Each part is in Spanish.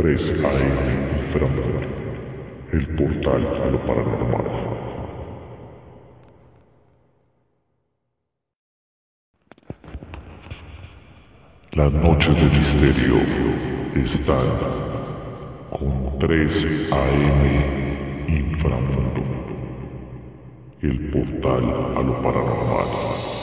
3 AM Frankfurt. El portal a lo paranormal. La noche de misterio está con 3 AM Inframundo. El portal a lo paranormal.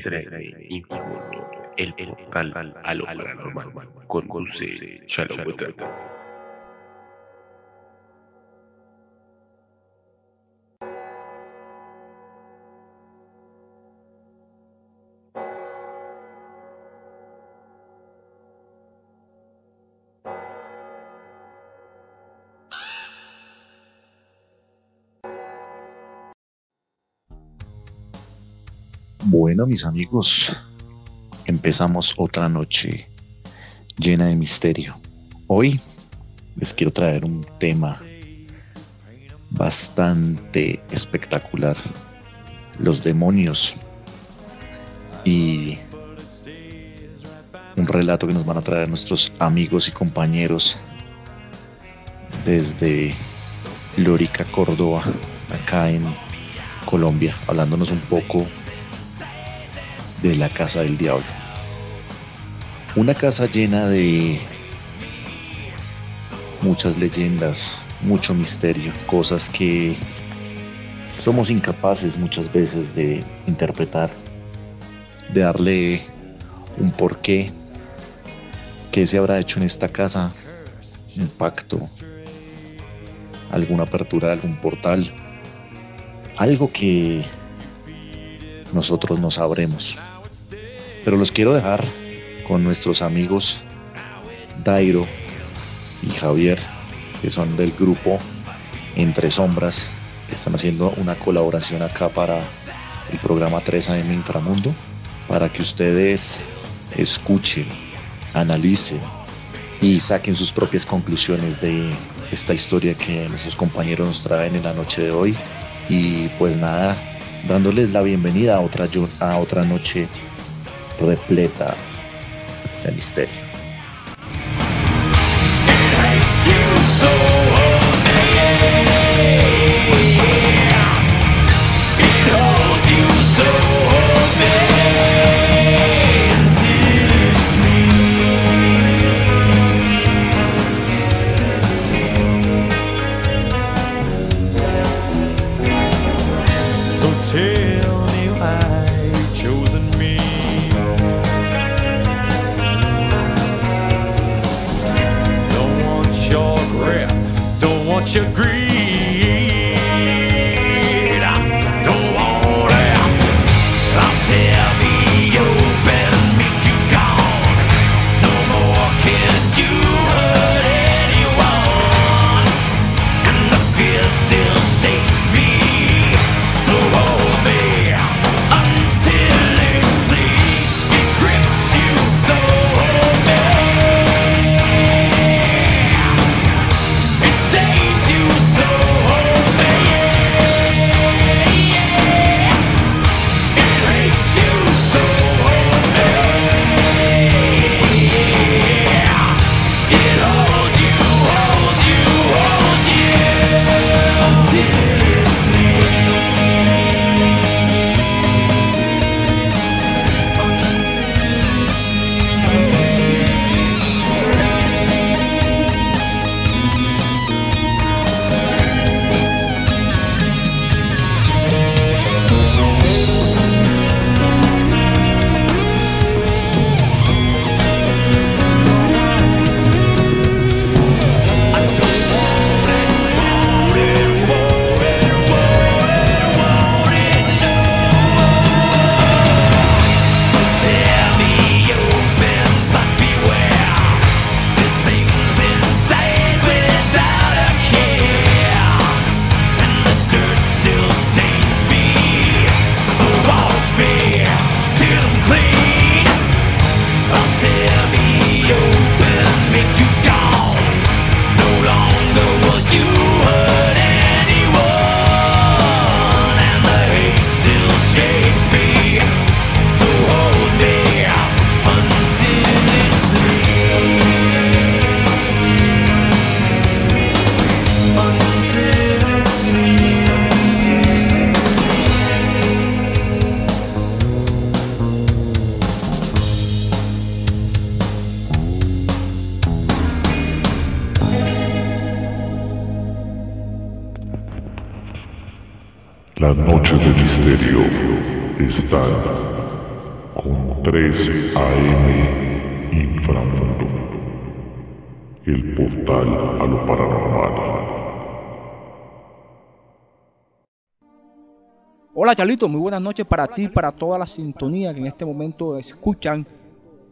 331, el portal a lo paranormal, conduce Shalom Bueno, mis amigos, empezamos otra noche llena de misterio. Hoy les quiero traer un tema bastante espectacular. Los demonios. Y un relato que nos van a traer nuestros amigos y compañeros desde Lórica, Córdoba, acá en Colombia, hablándonos un poco de la casa del diablo. Una casa llena de muchas leyendas, mucho misterio, cosas que somos incapaces muchas veces de interpretar, de darle un porqué, qué se habrá hecho en esta casa, un pacto, alguna apertura de algún portal, algo que nosotros no sabremos. Pero los quiero dejar con nuestros amigos Dairo y Javier, que son del grupo Entre Sombras, que están haciendo una colaboración acá para el programa 3AM Inframundo, para que ustedes escuchen, analicen y saquen sus propias conclusiones de esta historia que nuestros compañeros nos traen en la noche de hoy. Y pues nada, dándoles la bienvenida a otra, a otra noche repleta de misterio. Hola Charlito, muy buenas noches para ti y para toda la sintonía que en este momento escuchan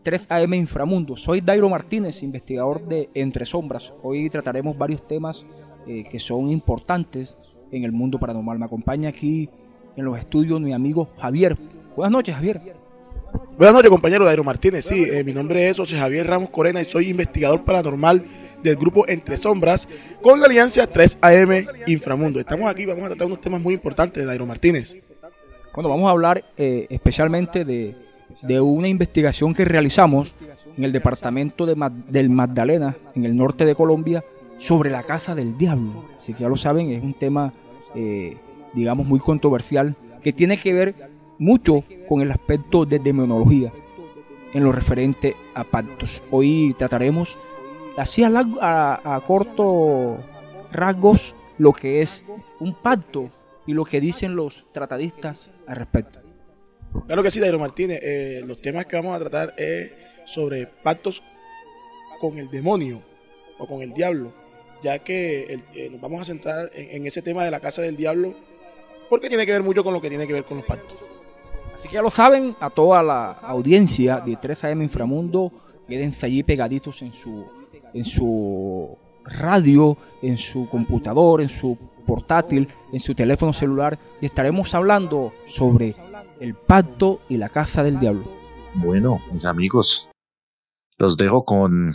3 AM Inframundo. Soy Dairo Martínez, investigador de Entre Sombras. Hoy trataremos varios temas eh, que son importantes en el mundo paranormal. Me acompaña aquí en los estudios mi amigo Javier. Buenas noches, Javier. Buenas noches, compañero Dairo Martínez. Sí, eh, mi nombre es José Javier Ramos Corena y soy investigador paranormal del grupo Entre Sombras con la alianza 3AM Inframundo. Estamos aquí, vamos a tratar unos temas muy importantes, Dairo Martínez. Bueno, vamos a hablar eh, especialmente de, de una investigación que realizamos en el departamento de del Magdalena, en el norte de Colombia, sobre la casa del diablo. Así que ya lo saben, es un tema, eh, digamos, muy controversial que tiene que ver mucho con el aspecto de demonología en lo referente a pactos. Hoy trataremos así a, largo- a, a corto rasgos lo que es un pacto y lo que dicen los tratadistas al respecto. Claro que sí, Dairo Martínez. eh, los temas que vamos a tratar es sobre pactos con el demonio o con el diablo, ya que el- eh, nos vamos a centrar en, en ese tema de la casa del diablo, porque tiene que ver mucho con lo que tiene que ver con los pactos. Así que ya lo saben, a toda la audiencia de 3AM Inframundo, quédense allí pegaditos en su, en su radio, en su computador, en su portátil, en su teléfono celular, y estaremos hablando sobre el pacto y la casa del diablo. Bueno, mis amigos, los dejo con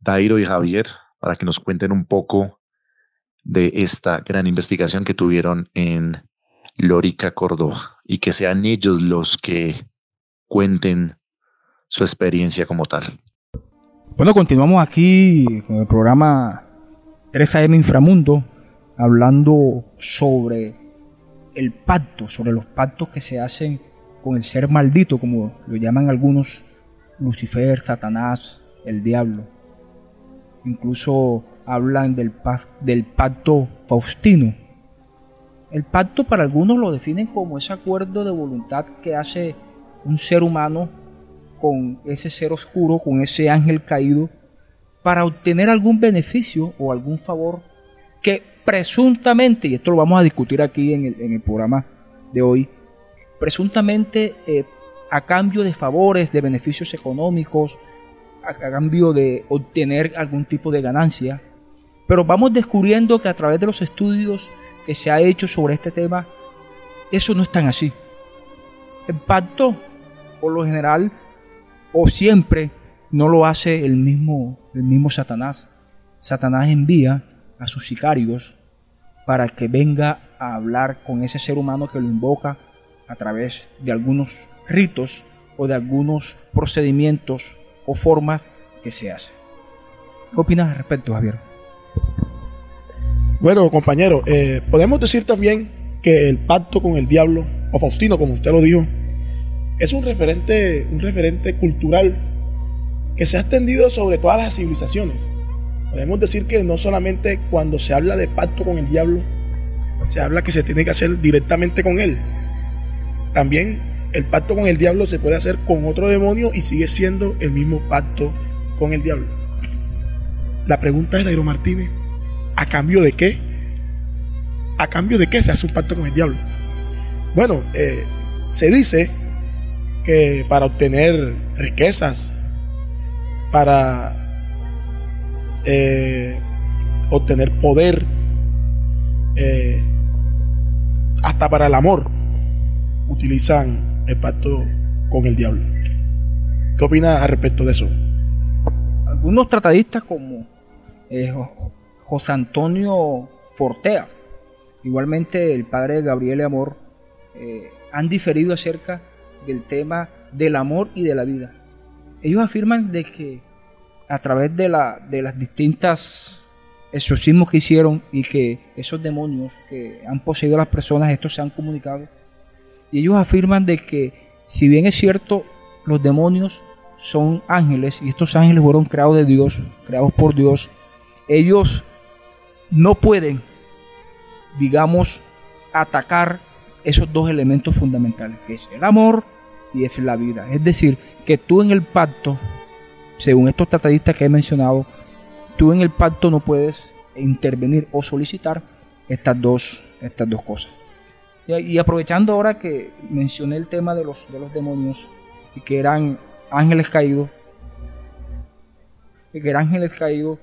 Dairo y Javier para que nos cuenten un poco de esta gran investigación que tuvieron en Lórica, Córdoba, y que sean ellos los que cuenten su experiencia como tal. Bueno, continuamos aquí con el programa 3AM Inframundo, hablando sobre el pacto, sobre los pactos que se hacen con el ser maldito, como lo llaman algunos, Lucifer, Satanás, el diablo. Incluso hablan del, del pacto faustino. El pacto para algunos lo definen como ese acuerdo de voluntad que hace un ser humano con ese ser oscuro, con ese ángel caído, para obtener algún beneficio o algún favor que presuntamente, y esto lo vamos a discutir aquí en el, programa de hoy, presuntamente eh, a cambio de favores, de beneficios económicos, a, a cambio de obtener algún tipo de ganancia. Pero vamos descubriendo que a través de los estudios que se ha hecho sobre este tema, eso no es tan así. El pacto, por lo general, o siempre, no lo hace el mismo, el mismo Satanás. Satanás envía a sus sicarios para que venga a hablar con ese ser humano que lo invoca a través de algunos ritos o de algunos procedimientos o formas que se hacen. ¿Qué opinas al respecto, Javier? Bueno, compañero, eh, podemos decir también que el pacto con el diablo, o Faustino, como usted lo dijo, es un referente, un referente cultural que se ha extendido sobre todas las civilizaciones. Podemos decir que no solamente cuando se habla de pacto con el diablo, se habla que se tiene que hacer directamente con él. También el pacto con el diablo se puede hacer con otro demonio y sigue siendo el mismo pacto con el diablo. La pregunta es, Dairo Martínez, ¿a cambio de qué? ¿A cambio de qué se hace un pacto con el diablo? Bueno, eh, se dice que para obtener riquezas, para eh, obtener poder, eh, hasta para el amor, utilizan el pacto con el diablo. ¿Qué opina al respecto de eso? Algunos tratadistas como eh, Jo- José Antonio Fortea, igualmente el padre de Gabriel Amor, han diferido acerca del tema del amor y de la vida. Ellos afirman de que a través de, la, de las distintas exorcismos que hicieron y que esos demonios que han poseído a las personas, estos se han comunicado. Y ellos afirman de que si bien es cierto, los demonios son ángeles y estos ángeles fueron creados de Dios, creados por Dios, ellos no pueden, digamos, atacar esos dos elementos fundamentales, que es el amor y es la vida. Es decir, que tú en el pacto, según estos tratadistas que he mencionado, tú en el pacto no puedes intervenir o solicitar estas dos, estas dos cosas. Y, aprovechando ahora que mencioné el tema de los, de los demonios y que eran ángeles caídos, y que eran ángeles caídos,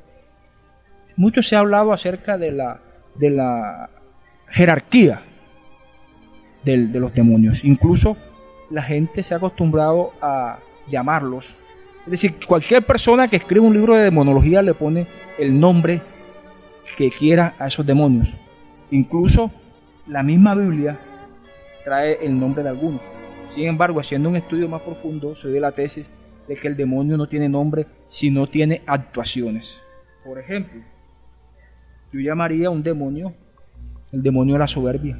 mucho se ha hablado acerca de la, de la jerarquía del- de los demonios. Incluso la gente se ha acostumbrado a llamarlos. Es decir, cualquier persona que escribe un libro de demonología le pone el nombre que quiera a esos demonios. Incluso la misma Biblia trae el nombre de algunos. Sin embargo, haciendo un estudio más profundo, soy de la tesis de que el demonio no tiene nombre, sino tiene actuaciones. Por ejemplo, yo llamaría a un demonio el demonio de la soberbia.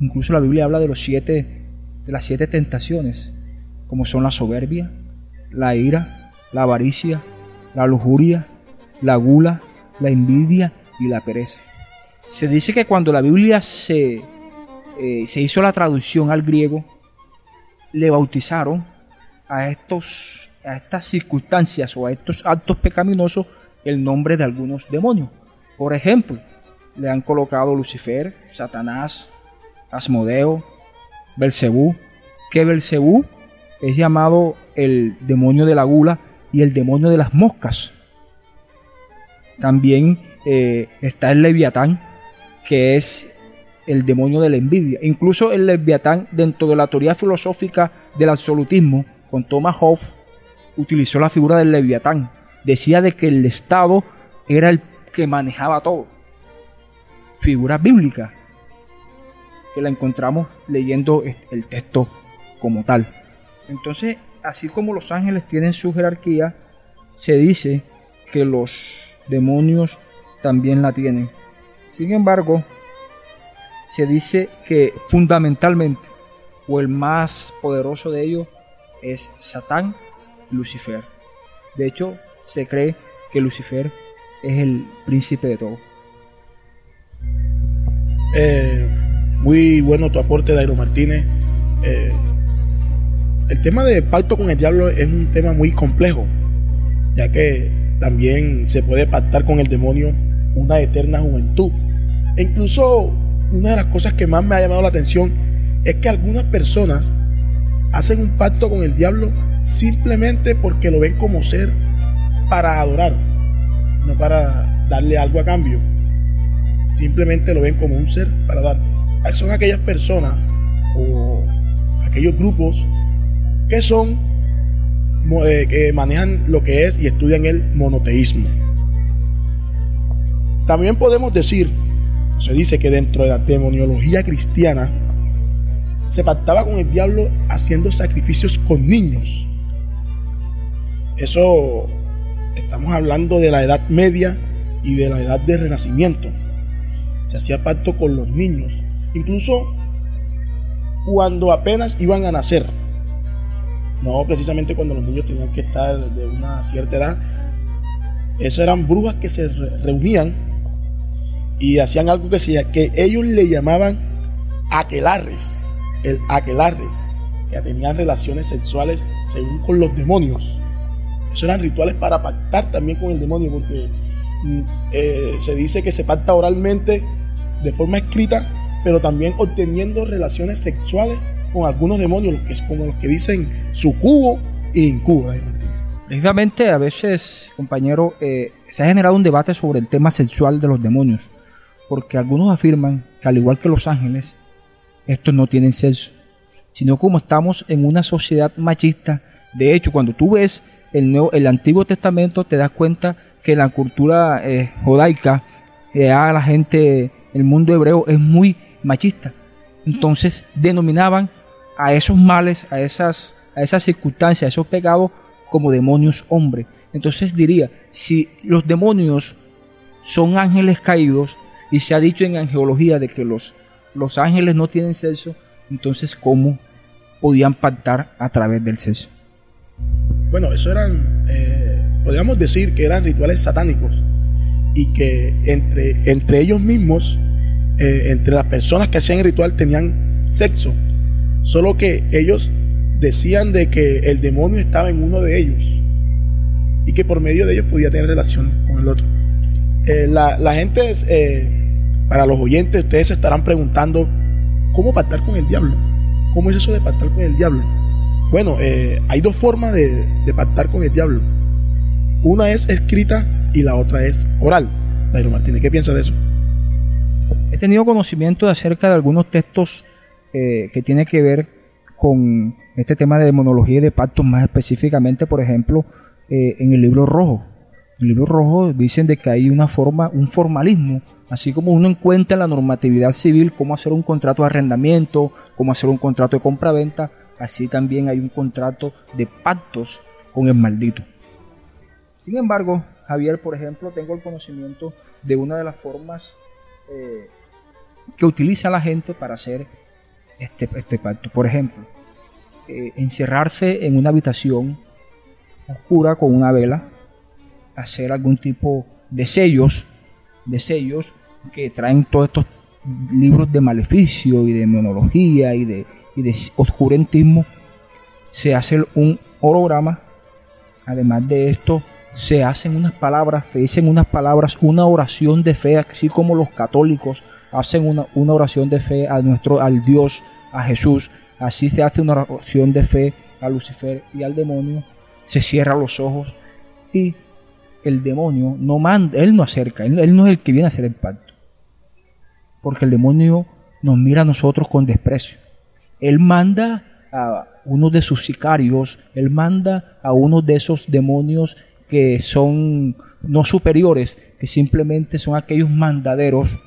Incluso la Biblia habla de los siete, de las siete tentaciones, como son la soberbia, la ira, la avaricia, la lujuria, la gula, la envidia y la pereza. Se dice que cuando la Biblia se, eh, se hizo la traducción al griego, le bautizaron a, estos, a estas circunstancias o a estos actos pecaminosos el nombre de algunos demonios. Por ejemplo, le han colocado Lucifer, Satanás, Asmodeo, Belcebú, que Belcebú es llamado el demonio de la gula y el demonio de las moscas. También eh, está el Leviatán, que es el demonio de la envidia. Incluso el Leviatán, dentro de la teoría filosófica del absolutismo, con Thomas Hobbes, utilizó la figura del Leviatán. Decía de que el Estado era el que manejaba todo. Figura bíblica, que la encontramos leyendo el texto como tal. Entonces, así como los ángeles tienen su jerarquía, se dice que los demonios también la tienen. Sin embargo, se dice que fundamentalmente, o el más poderoso de ellos, es Satán Lucifer. De hecho, se cree que Lucifer es el príncipe de todo. Eh, muy bueno tu aporte, Dairo Martínez. Eh, el tema de pacto con el diablo es un tema muy complejo, ya que también se puede pactar con el demonio una eterna juventud. E incluso una de las cosas que más me ha llamado la atención es que algunas personas hacen un pacto con el diablo simplemente porque lo ven como ser para adorar, no para darle algo a cambio. Simplemente lo ven como un ser para dar. Son aquellas personas o aquellos grupos que son eh, que manejan lo que es y estudian el monoteísmo. También podemos decir, se dice que dentro de la demoniología cristiana se pactaba con el diablo haciendo sacrificios con niños. Eso estamos hablando de la edad media y de la edad de renacimiento. Se hacía pacto con los niños, incluso cuando apenas iban a nacer. No precisamente cuando los niños tenían que estar de una cierta edad. Eso eran brujas que se re- reunían y hacían algo que, se, que ellos le llamaban aquelarres. El aquelarres, que tenían relaciones sexuales según con los demonios. Eso eran rituales para pactar también con el demonio, porque mm, eh, se dice que se pacta oralmente de forma escrita, pero también obteniendo relaciones sexuales con algunos demonios, que es como los que dicen sucubo e incubo. Precisamente a veces, compañero, eh, se ha generado un debate sobre el tema sexual de los demonios, porque algunos afirman que al igual que los ángeles, estos no tienen sexo, sino como estamos en una sociedad machista. De hecho, cuando tú ves el, nuevo, el Antiguo Testamento, te das cuenta que la cultura eh, judaica, eh, a la gente, el mundo hebreo es muy machista. Entonces denominaban a esos males, a esas, a esas circunstancias, a esos pecados como demonios hombre. Entonces diría, si los demonios son ángeles caídos y se ha dicho en angeología de que los, los ángeles no tienen sexo, entonces ¿cómo podían pactar a través del sexo? Bueno, eso eran, eh, podríamos decir que eran rituales satánicos y que entre, entre ellos mismos, eh, entre las personas que hacían el ritual tenían sexo, solo que ellos decían de que el demonio estaba en uno de ellos y que por medio de ellos podía tener relación con el otro. Eh, la, gente, eh, para los oyentes, ustedes se estarán preguntando, ¿cómo pactar con el diablo? ¿Cómo es eso de pactar con el diablo? Bueno, hay dos formas de, de pactar con el diablo. Una es escrita y la otra es oral. Dairo Martínez, ¿qué piensas de eso? He tenido conocimiento acerca de algunos textos eh, que tienen que ver con este tema de demonología y de pactos, más específicamente, por ejemplo, eh, en el libro rojo. En el libro rojo dicen de que hay una forma, un formalismo, así como uno encuentra en la normatividad civil cómo hacer un contrato de arrendamiento, cómo hacer un contrato de compraventa, así también hay un contrato de pactos con el maldito. Sin embargo, Javier, por ejemplo, tengo el conocimiento de una de las formas eh, que utiliza la gente para hacer este, este pacto. Por ejemplo, eh, encerrarse en una habitación oscura con una vela, hacer algún tipo de sellos, de sellos que traen todos estos libros de maleficio y de demonología y de, y de oscurantismo. Se hace un holograma. Además de esto, se hacen unas palabras, se dicen unas palabras, una oración de fe, así como los católicos hacen una, una oración de fe a nuestro, al Dios, a Jesús. Así se hace una oración de fe a Lucifer y al demonio. Se cierra los ojos y el demonio no manda, él no acerca, él, él no es el que viene a hacer el pacto. Porque el demonio nos mira a nosotros con desprecio. Él manda a uno de sus sicarios, él manda a uno de esos demonios que son no superiores, que simplemente son aquellos mandaderos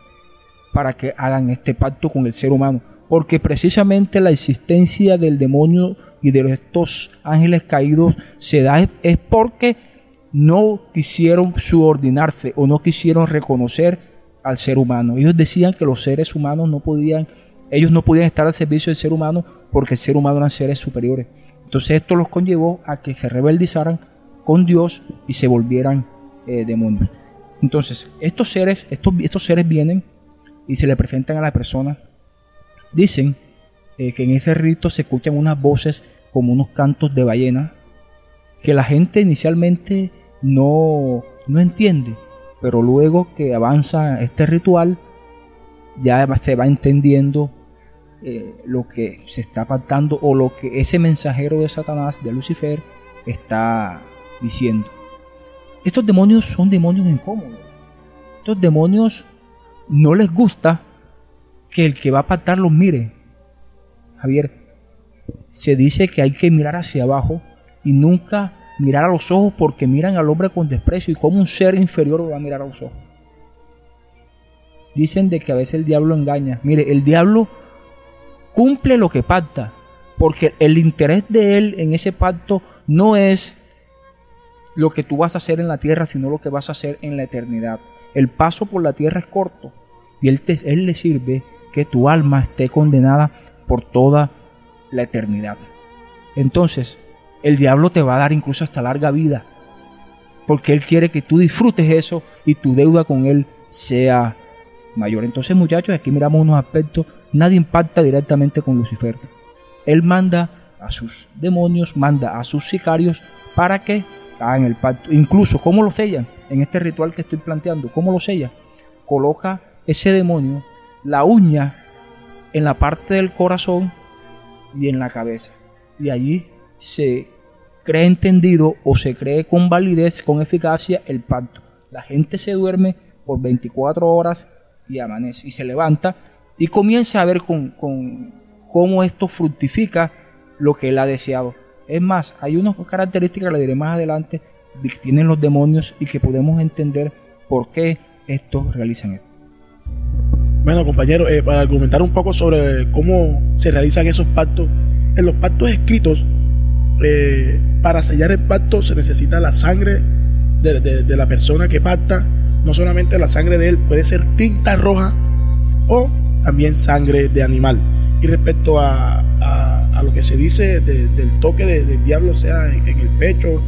para que hagan este pacto con el ser humano. Porque precisamente la existencia del demonio y de estos ángeles caídos se da es, porque no quisieron subordinarse o no quisieron reconocer al ser humano. Ellos decían que los seres humanos no podían, ellos no podían estar al servicio del ser humano porque el ser humano eran seres superiores. Entonces esto los conllevó a que se rebeldizaran con Dios y se volvieran eh, demonios. Entonces, estos seres, estos, estos seres vienen y se le presentan a la persona. Dicen eh, que en ese rito se escuchan unas voces como unos cantos de ballena que la gente inicialmente no, no entiende, pero luego que avanza este ritual ya se va entendiendo eh, lo que se está pactando o lo que ese mensajero de Satanás, de Lucifer, está diciendo. Estos demonios son demonios incómodos. Estos demonios no les gusta que el que va a pactar los mire. Javier, se dice que hay que mirar hacia abajo y nunca mirar a los ojos porque miran al hombre con desprecio y como un ser inferior va a mirar a los ojos. Dicen de que a veces el diablo engaña. Mire, el diablo cumple lo que pacta, porque el interés de él en ese pacto no es lo que tú vas a hacer en la tierra, sino lo que vas a hacer en la eternidad. El paso por la tierra es corto y él, te, le sirve que tu alma esté condenada por toda la eternidad. Entonces, el diablo te va a dar incluso hasta larga vida, porque él quiere que tú disfrutes eso y tu deuda con él sea mayor. Entonces, muchachos, aquí miramos unos aspectos. Nadie impacta directamente con Lucifer. Él manda a sus demonios, manda a sus sicarios para que hagan el pacto. Incluso, ¿cómo lo sellan? En este ritual que estoy planteando, ¿cómo lo sella? Coloca ese demonio la uña en la parte del corazón y en la cabeza. Y allí se cree entendido o se cree con validez, con eficacia el pacto. La gente se duerme por 24 horas y amanece y se levanta y comienza a ver con, con cómo esto fructifica lo que él ha deseado. Es más, hay unas características, le diré más adelante, que tienen los demonios y que podemos entender por qué estos realizan esto. Bueno, compañero, eh, para argumentar un poco sobre cómo se realizan esos pactos, en los pactos escritos, eh, para sellar el pacto se necesita la sangre de, de- la persona que pacta, no solamente la sangre de él, puede ser tinta roja o también sangre de animal. Y respecto a, a- lo que se dice de- del toque de- del diablo, sea en, en el pecho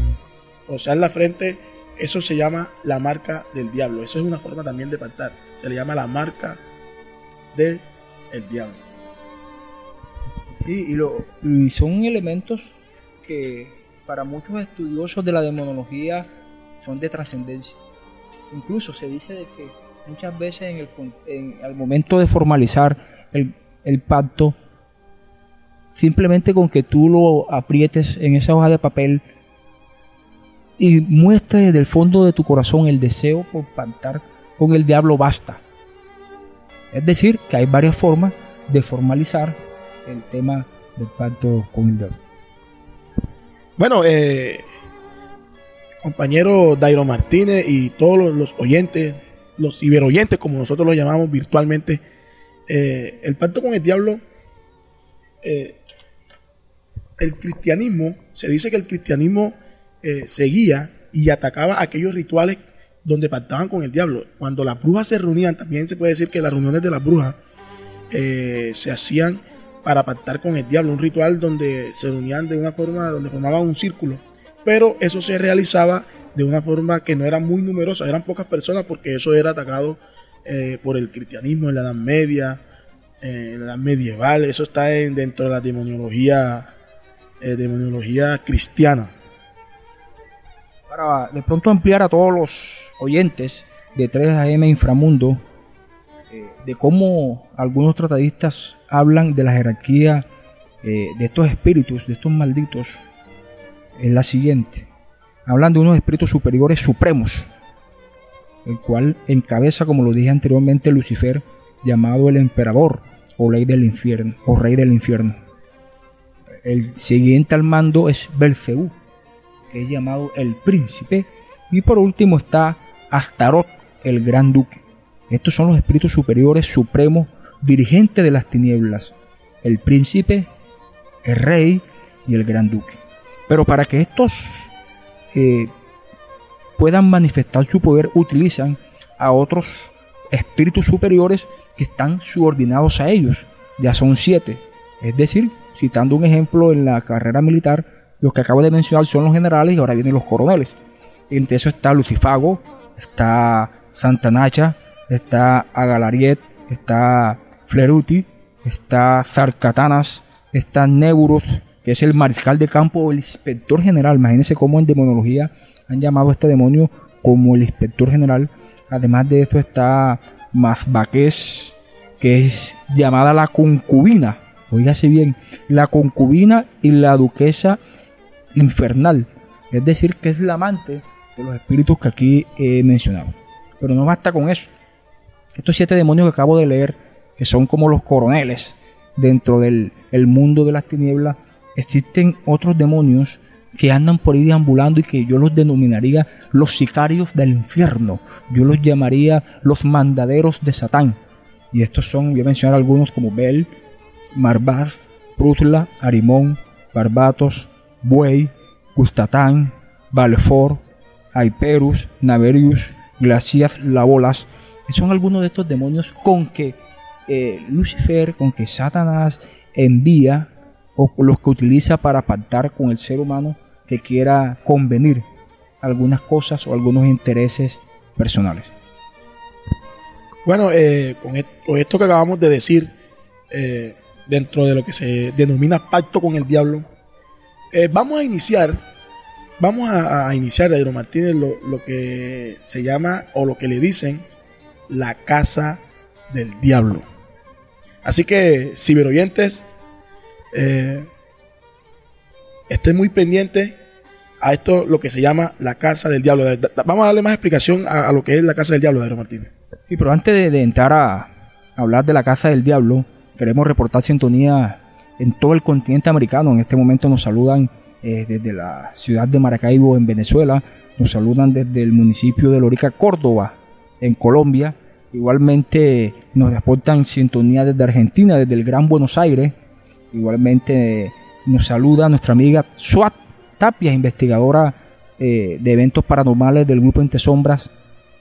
o sea en la frente, eso se llama la marca del diablo. Eso es una forma también de pactar. Se le llama la marca del el diablo. Sí, y, lo, son elementos que para muchos estudiosos de la demonología son de trascendencia. Incluso se dice de que muchas veces en el, en- al momento de formalizar el, el pacto, simplemente con que tú lo aprietes en esa hoja de papel y muestres desde el fondo de tu corazón el deseo por pactar con el diablo, basta. Es decir, que hay varias formas de formalizar el tema del pacto con el diablo. Bueno, eh, compañero Dairo Martínez y todos los, oyentes, los ciberoyentes, como nosotros los llamamos virtualmente, eh, el pacto con el diablo, eh, el cristianismo, se dice que el cristianismo seguía y atacaba aquellos rituales donde pactaban con el diablo. Cuando las brujas se reunían, también se puede decir que las reuniones de las brujas eh, se hacían para pactar con el diablo, un ritual donde se reunían de una forma, donde formaban un círculo, pero eso se realizaba de una forma que no era muy numerosa, eran pocas personas porque eso era atacado eh, por el cristianismo en la Edad Media, en la Edad Medieval, eso está en- dentro de la demoniología, eh, demoniología cristiana. Para de pronto ampliar a todos los oyentes de 3AM Inframundo eh, de cómo algunos tratadistas hablan de la jerarquía eh, de estos espíritus, de estos malditos, es la siguiente. Hablan de unos espíritus superiores supremos, el cual encabeza, como lo dije anteriormente, Lucifer, llamado el emperador o ley del infierno, o rey del infierno. El siguiente al mando es Belcebú, que es llamado el príncipe, y por último está Astaroth, el gran duque. Estos son los espíritus superiores supremos, dirigentes de las tinieblas, el príncipe, el rey y el gran duque. Pero para que estos eh, puedan manifestar su poder, utilizan a otros espíritus superiores que están subordinados a ellos. Ya son siete. Es decir, citando un ejemplo en la carrera militar, los que acabo de mencionar son los generales y ahora vienen los coroneles. Entre eso está Lucifago, está Santa Nacha, está Agalariet, está Fleruti, está Zarcatanas, está Neuros, que es el mariscal de campo el inspector general. Imagínense cómo en demonología han llamado a este demonio como el inspector general. Además de esto está Mazbaques, que es llamada la concubina. Oígase bien, la concubina y la duquesa infernal. Es decir, que es la amante de los espíritus que aquí he mencionado. Pero no basta con eso. Estos siete demonios que acabo de leer, que son como los coroneles dentro del el mundo de las tinieblas, existen otros demonios que andan por ahí deambulando y que yo los denominaría los sicarios del infierno. Yo los llamaría los mandaderos de Satán. Y estos son, voy a mencionar algunos como Bel, Marbaz, Prutla, Arimón, Barbatos, Buey, Gustatán, Valefor, Hyperus, Naverius, Glacias, Labolas. Son algunos de estos demonios con que eh, Lucifer, con que Satanás envía o los que utiliza para pactar con el ser humano que quiera convenir algunas cosas o algunos intereses personales. Bueno, eh, con, et- con esto que acabamos de decir, eh, dentro de lo que se denomina pacto con el diablo, eh, vamos a iniciar, vamos a, iniciar, Jairo Martínez, lo, que se llama o lo que le dicen la casa del diablo. Así que, ciberoyentes, eh, estén muy pendientes a esto, lo que se llama la casa del diablo. Vamos a darle más explicación a, lo que es la casa del diablo, Jairo Martínez. Sí, pero antes de entrar a hablar de la Casa del Diablo, queremos reportar sintonía en todo el continente americano. En este momento nos saludan eh, desde la ciudad de Maracaibo, en Venezuela. Nos saludan desde el municipio de Lorica, Córdoba, en Colombia. Igualmente nos reportan sintonía desde Argentina, desde el Gran Buenos Aires. Igualmente nos saluda nuestra amiga Suat Tapia, investigadora eh, de eventos paranormales del grupo Entre Sombras.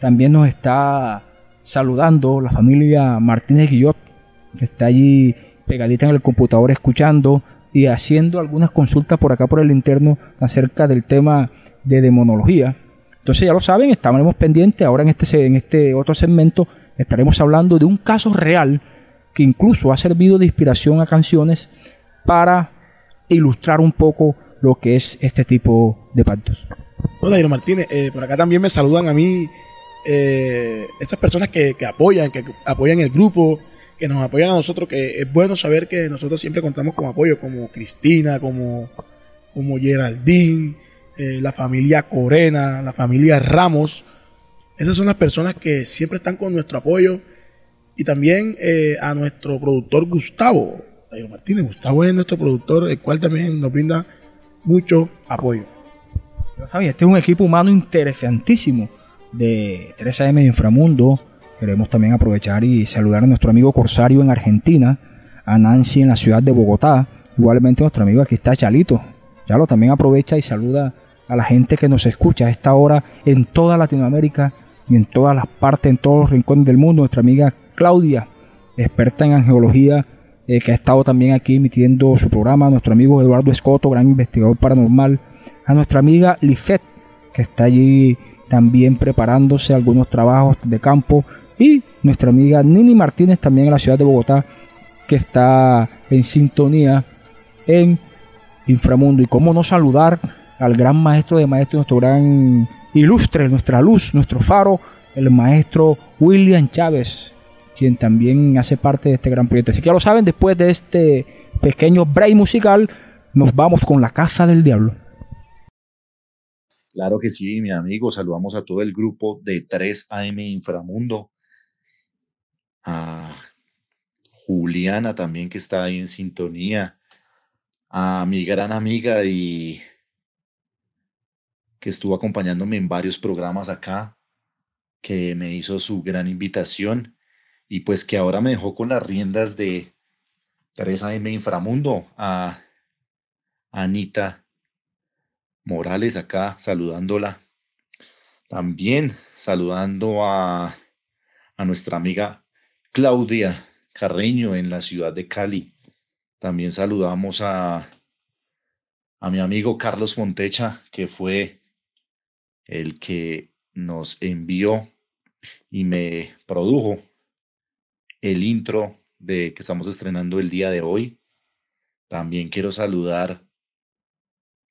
También nos está saludando la familia Martínez Guillot, que está allí pegadita en el computador escuchando y haciendo algunas consultas por acá por el interno acerca del tema de demonología. Entonces ya lo saben, estaremos pendientes. Ahora en este, en este otro segmento estaremos hablando de un caso real que incluso ha servido de inspiración a canciones para ilustrar un poco lo que es este tipo de pactos. Bueno, Dairo Martínez, eh, por acá también me saludan a mí eh, estas personas que, que apoyan, que apoyan el grupo, que nos apoyan a nosotros, que es bueno saber que nosotros siempre contamos con apoyo, como Cristina, como, como Geraldine, eh, la familia Corena, la familia Ramos. Esas son las personas que siempre están con nuestro apoyo. Y también eh, a nuestro productor Gustavo, Dairo Martínez. Gustavo es nuestro productor, el cual también nos brinda mucho apoyo. Saben, este es un equipo humano interesantísimo de 3AM de Inframundo. Queremos también aprovechar y saludar a nuestro amigo Corsario en Argentina, a Nancy en la ciudad de Bogotá, igualmente nuestro amigo aquí está Chalito. Chalo también aprovecha y saluda a la gente que nos escucha a esta hora en toda Latinoamérica y en todas las partes, en todos los rincones del mundo. Nuestra amiga Claudia, experta en angeología, eh, que ha estado también aquí emitiendo su programa. Nuestro amigo Eduardo Escoto, gran investigador paranormal. A nuestra amiga Lisette, que está allí también preparándose algunos trabajos de campo. Y nuestra amiga Nini Martínez, también en la ciudad de Bogotá, que está en sintonía en Inframundo. Y cómo no saludar al gran maestro de maestros, nuestro gran ilustre, nuestra luz, nuestro faro, el maestro William Chávez, quien también hace parte de este gran proyecto. Así que ya lo saben, después de este pequeño break musical, nos vamos con la Casa del Diablo. Claro que sí, mi amigo. Saludamos a todo el grupo de 3AM Inframundo. A Juliana también que está ahí en sintonía. A mi gran amiga y que estuvo acompañándome en varios programas acá, que me hizo su gran invitación y pues que ahora me dejó con las riendas de 3AM Inframundo a Anita Morales acá saludándola. También saludando a, a nuestra amiga Claudia Carreño en la ciudad de Cali. También saludamos a, a mi amigo Carlos Montecha, que fue el que nos envió y me produjo el intro de que estamos estrenando el día de hoy. También quiero saludar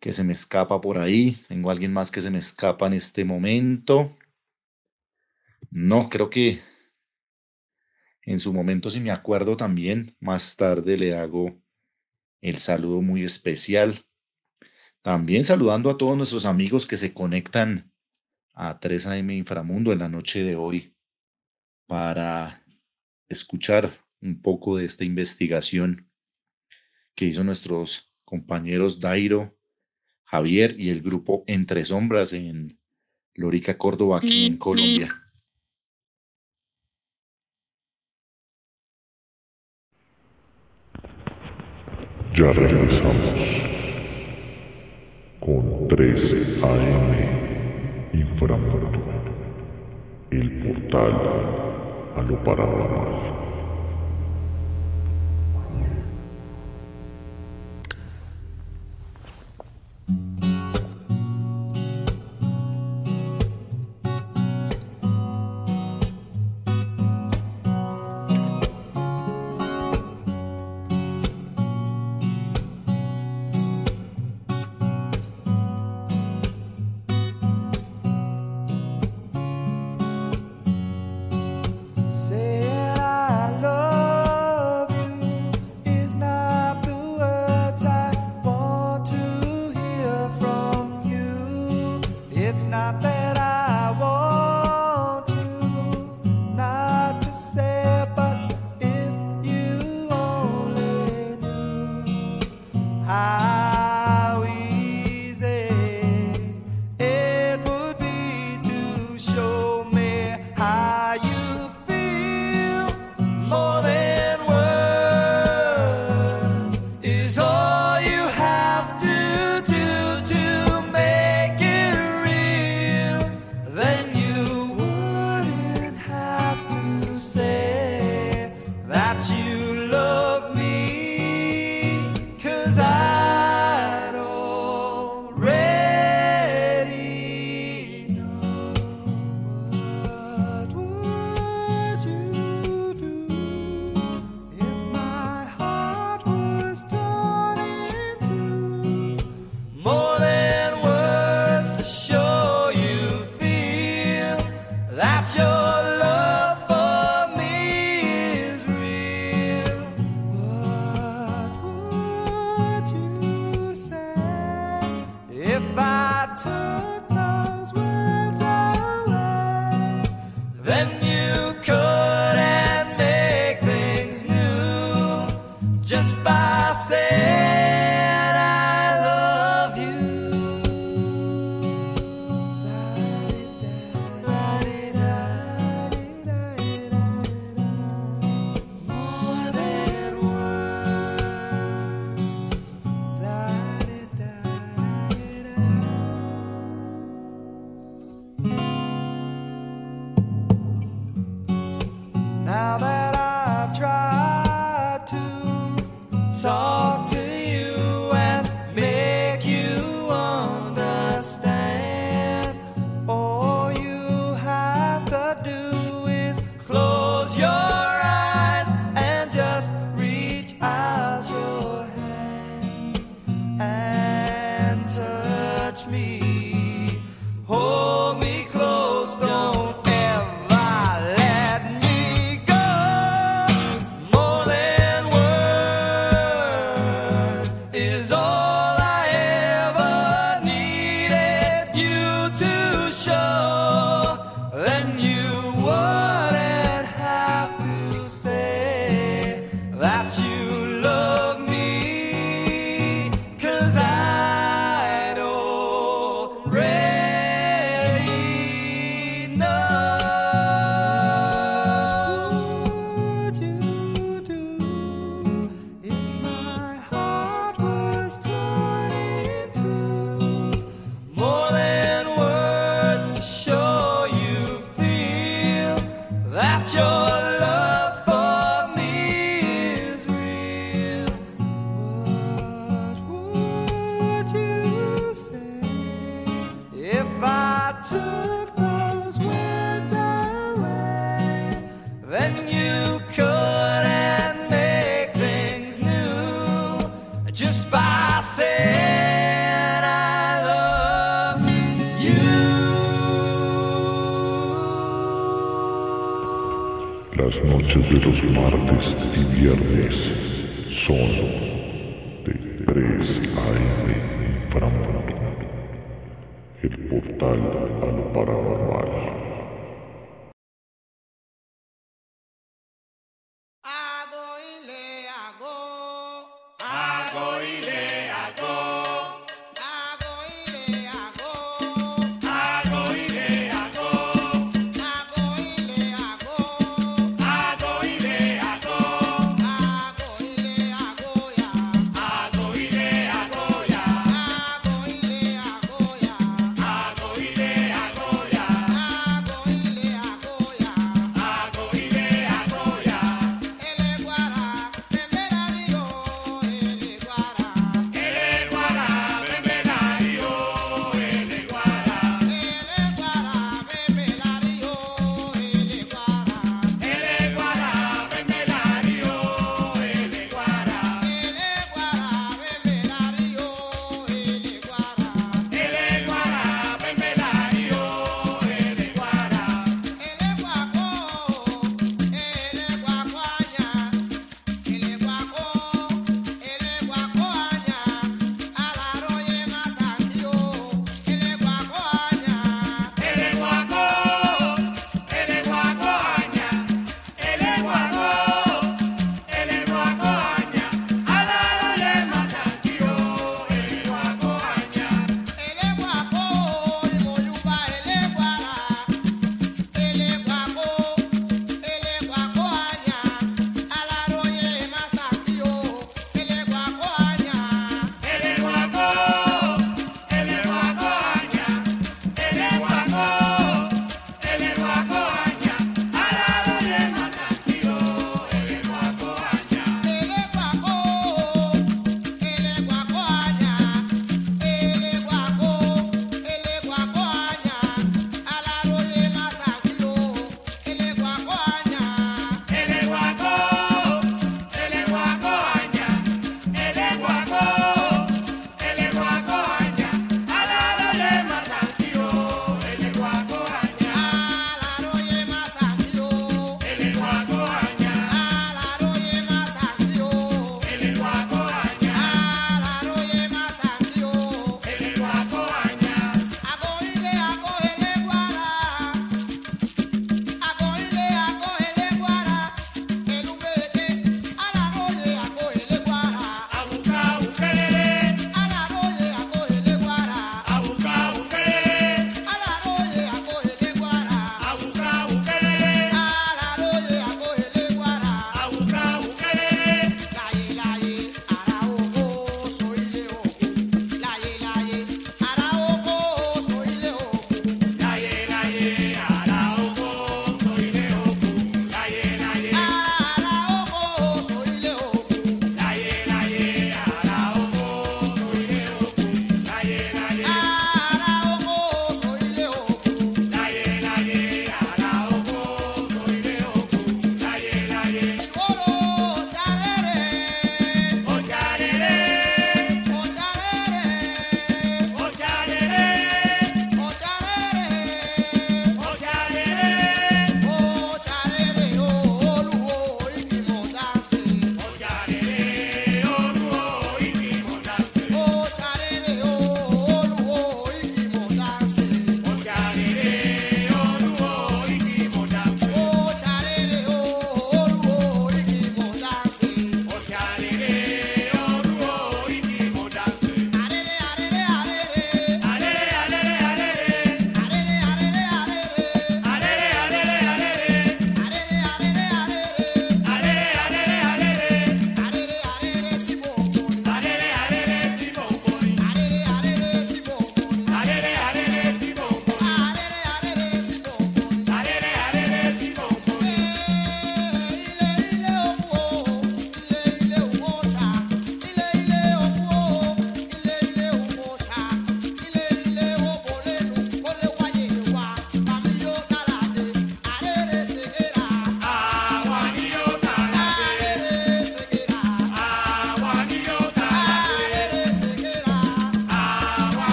que se me escapa por ahí. Tengo alguien más que se me escapa en este momento. No, creo que en su momento, si me acuerdo también, más tarde le hago el saludo muy especial. También saludando a todos nuestros amigos que se conectan a 3AM Inframundo en la noche de hoy para escuchar un poco de esta investigación que hizo nuestros compañeros Dairo, Javier y el grupo Entre Sombras en Lorica, Córdoba, aquí en Colombia. Ya regresamos con 3 AM Inframundo, el portal a lo paranormal.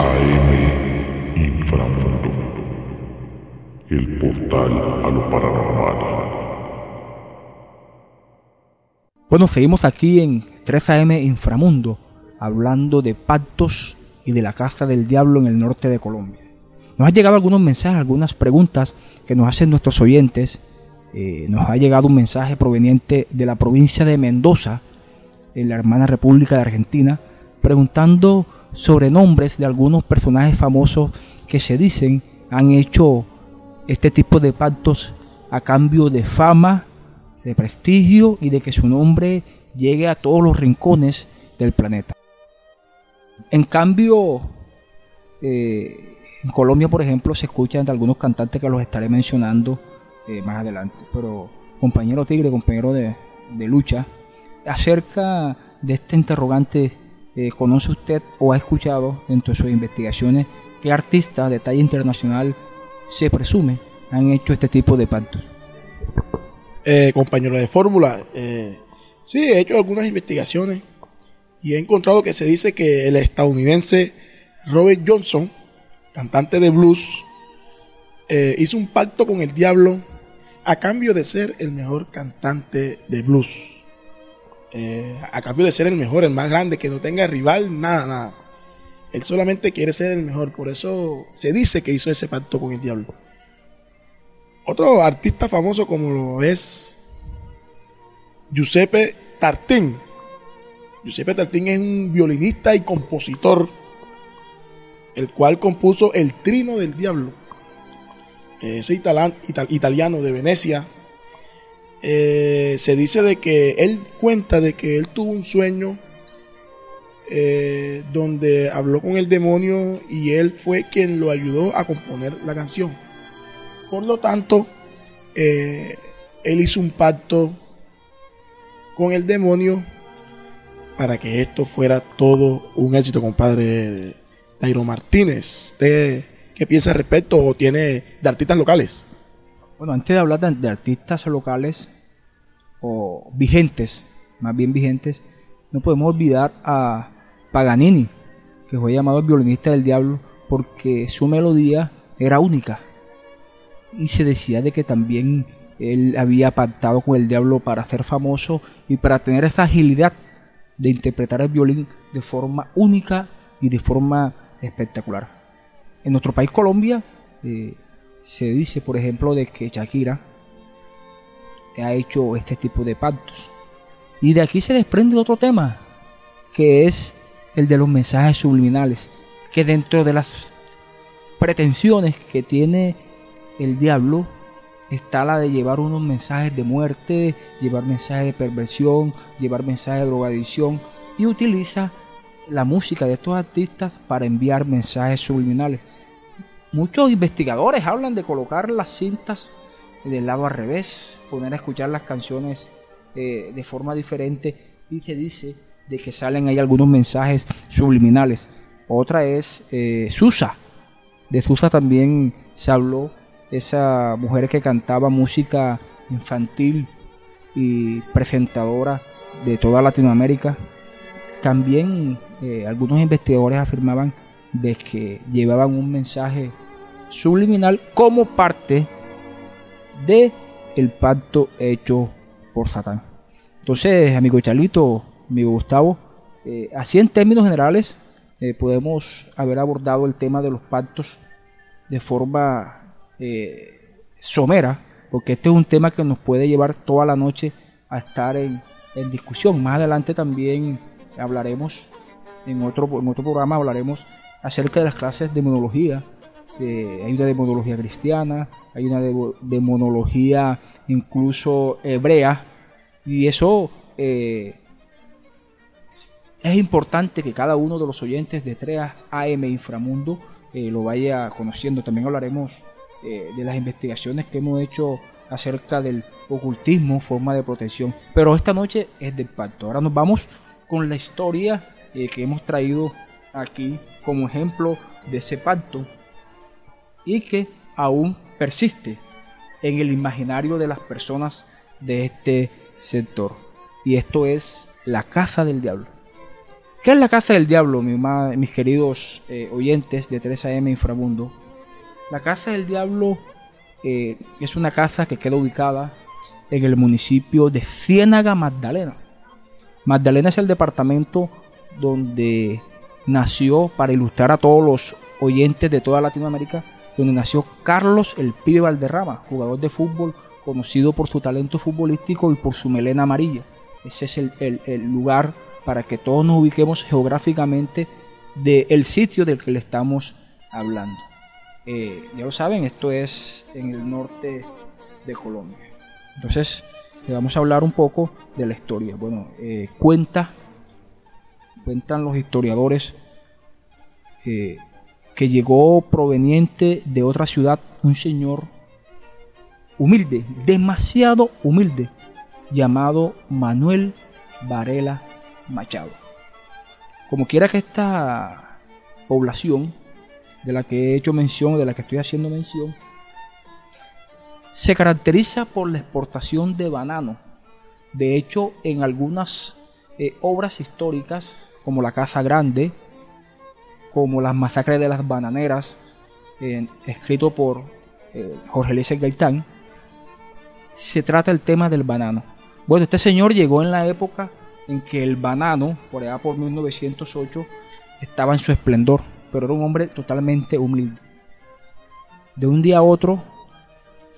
AM Inframundo. El portal a lo paranormal. Bueno, seguimos aquí en 3AM Inframundo, hablando de pactos y de la Casa del Diablo en el norte de Colombia. Nos han llegado algunos mensajes, algunas preguntas que nos hacen nuestros oyentes. Eh, nos ha llegado un mensaje proveniente de la provincia de Mendoza, en la hermana República de Argentina, preguntando sobrenombres de algunos personajes famosos que se dicen han hecho este tipo de pactos a cambio de fama, de prestigio y de que su nombre llegue a todos los rincones del planeta. En cambio, eh, en Colombia, por ejemplo, se escuchan de algunos cantantes que los estaré mencionando eh, más adelante. Pero, compañero Tigre, compañero de lucha, acerca de este interrogante eh, ¿conoce usted o ha escuchado dentro de sus investigaciones qué artistas de talla internacional se presume han hecho este tipo de pactos? eh, compañero de fórmula. eh, sí, he hecho algunas investigaciones y he encontrado que se dice que el estadounidense Robert Johnson, cantante de blues, eh, hizo un pacto con el diablo a cambio de ser el mejor cantante de blues. Eh, a cambio de ser el mejor, el más grande, que no tenga rival, nada, nada. Él solamente quiere ser el mejor, por eso se dice que hizo ese pacto con el diablo. Otro artista famoso como lo es Giuseppe Tartín. Giuseppe Tartín es un violinista y compositor, el cual compuso El Trino del Diablo. Ese italan- ital- italiano de Venecia. Eh, se dice de que él cuenta de que él tuvo un sueño eh, donde habló con el demonio y él fue quien lo ayudó a componer la canción. Por lo tanto, eh, él hizo un pacto con el demonio para que esto fuera todo un éxito, compadre Dairo Martínez. ¿Usted qué piensa al respecto o tiene de artistas locales? Bueno, antes de hablar de, artistas locales o vigentes, más bien vigentes, no podemos olvidar a Paganini, que fue llamado el violinista del diablo porque su melodía era única. Y se decía de que también él había pactado con el diablo para ser famoso y para tener esa agilidad de interpretar el violín de forma única y de forma espectacular. En nuestro país Colombia eh, se dice, por ejemplo, de que Shakira ha hecho este tipo de pactos. Y de aquí se desprende otro tema, que es el de los mensajes subliminales, que dentro de las pretensiones que tiene el diablo está la de llevar unos mensajes de muerte, llevar mensajes de perversión, llevar mensajes de drogadicción y utiliza la música de estos artistas para enviar mensajes subliminales. Muchos investigadores hablan de colocar las cintas del lado al revés, poner a escuchar las canciones eh, de forma diferente y se dice de que salen ahí algunos mensajes subliminales. Otra es eh, Susa. De Susa también se habló esa mujer que cantaba música infantil y presentadora de toda Latinoamérica. También eh, algunos investigadores afirmaban de que llevaban un mensaje subliminal como parte de el pacto hecho por Satán. Entonces, amigo Charlito, amigo Gustavo, eh, así en términos generales eh, podemos haber abordado el tema de los pactos de forma eh, somera, porque este es un tema que nos puede llevar toda la noche a estar en, en discusión. Más adelante también hablaremos, en otro, en otro programa hablaremos acerca de las clases de demonología. Eh, hay una demonología cristiana, hay una de- demonología incluso hebrea, y eso eh, es importante que cada uno de los oyentes de 3 AM Inframundo eh, lo vaya conociendo. También hablaremos eh, de las investigaciones que hemos hecho acerca del ocultismo, forma de protección. Pero esta noche es del pacto. Ahora nos vamos con la historia que hemos traído aquí como ejemplo de ese pacto y que aún persiste en el imaginario de las personas de este sector. Y esto es la casa del diablo. ¿Qué es la casa del diablo, mis queridos eh, oyentes de 3AM Inframundo? La casa del diablo eh, es una casa que queda ubicada en el municipio de Ciénaga, Magdalena. Magdalena es el departamento donde nació, para ilustrar a todos los oyentes de toda Latinoamérica, donde nació Carlos el Pibe Valderrama, jugador de fútbol conocido por su talento futbolístico y por su melena amarilla. Ese es el, el- lugar para que todos nos ubiquemos geográficamente del sitio del que le estamos hablando. Eh, ya lo saben, esto es en el norte de Colombia. Entonces, le vamos a hablar un poco de la historia. Bueno, eh, cuenta, cuentan los historiadores eh, que llegó proveniente de otra ciudad un señor humilde, demasiado humilde, llamado Manuel Varela Machado. Como quiera que esta población de la que he hecho mención, de la que estoy haciendo mención, se caracteriza por la exportación de banano. De hecho, en algunas eh, obras históricas, como la Casa Grande, como las masacres de las bananeras, escrito por eh, Jorge Luis Gaitán, se trata el tema del banano. Bueno, este señor llegó en la época en que el banano, por allá por 1908, estaba en su esplendor, pero era un hombre totalmente humilde. De un día a otro,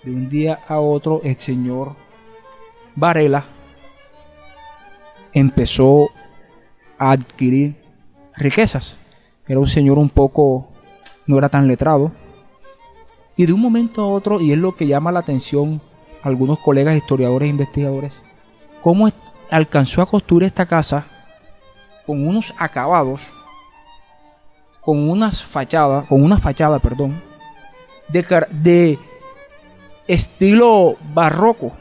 de un día a otro, el señor Varela empezó adquirir riquezas, que era un señor un poco, no era tan letrado, y de un momento a otro, y es lo que llama la atención a algunos colegas historiadores e investigadores, cómo alcanzó a construir esta casa con unos acabados, con unas fachadas, con una fachada, perdón, de, de estilo barroco,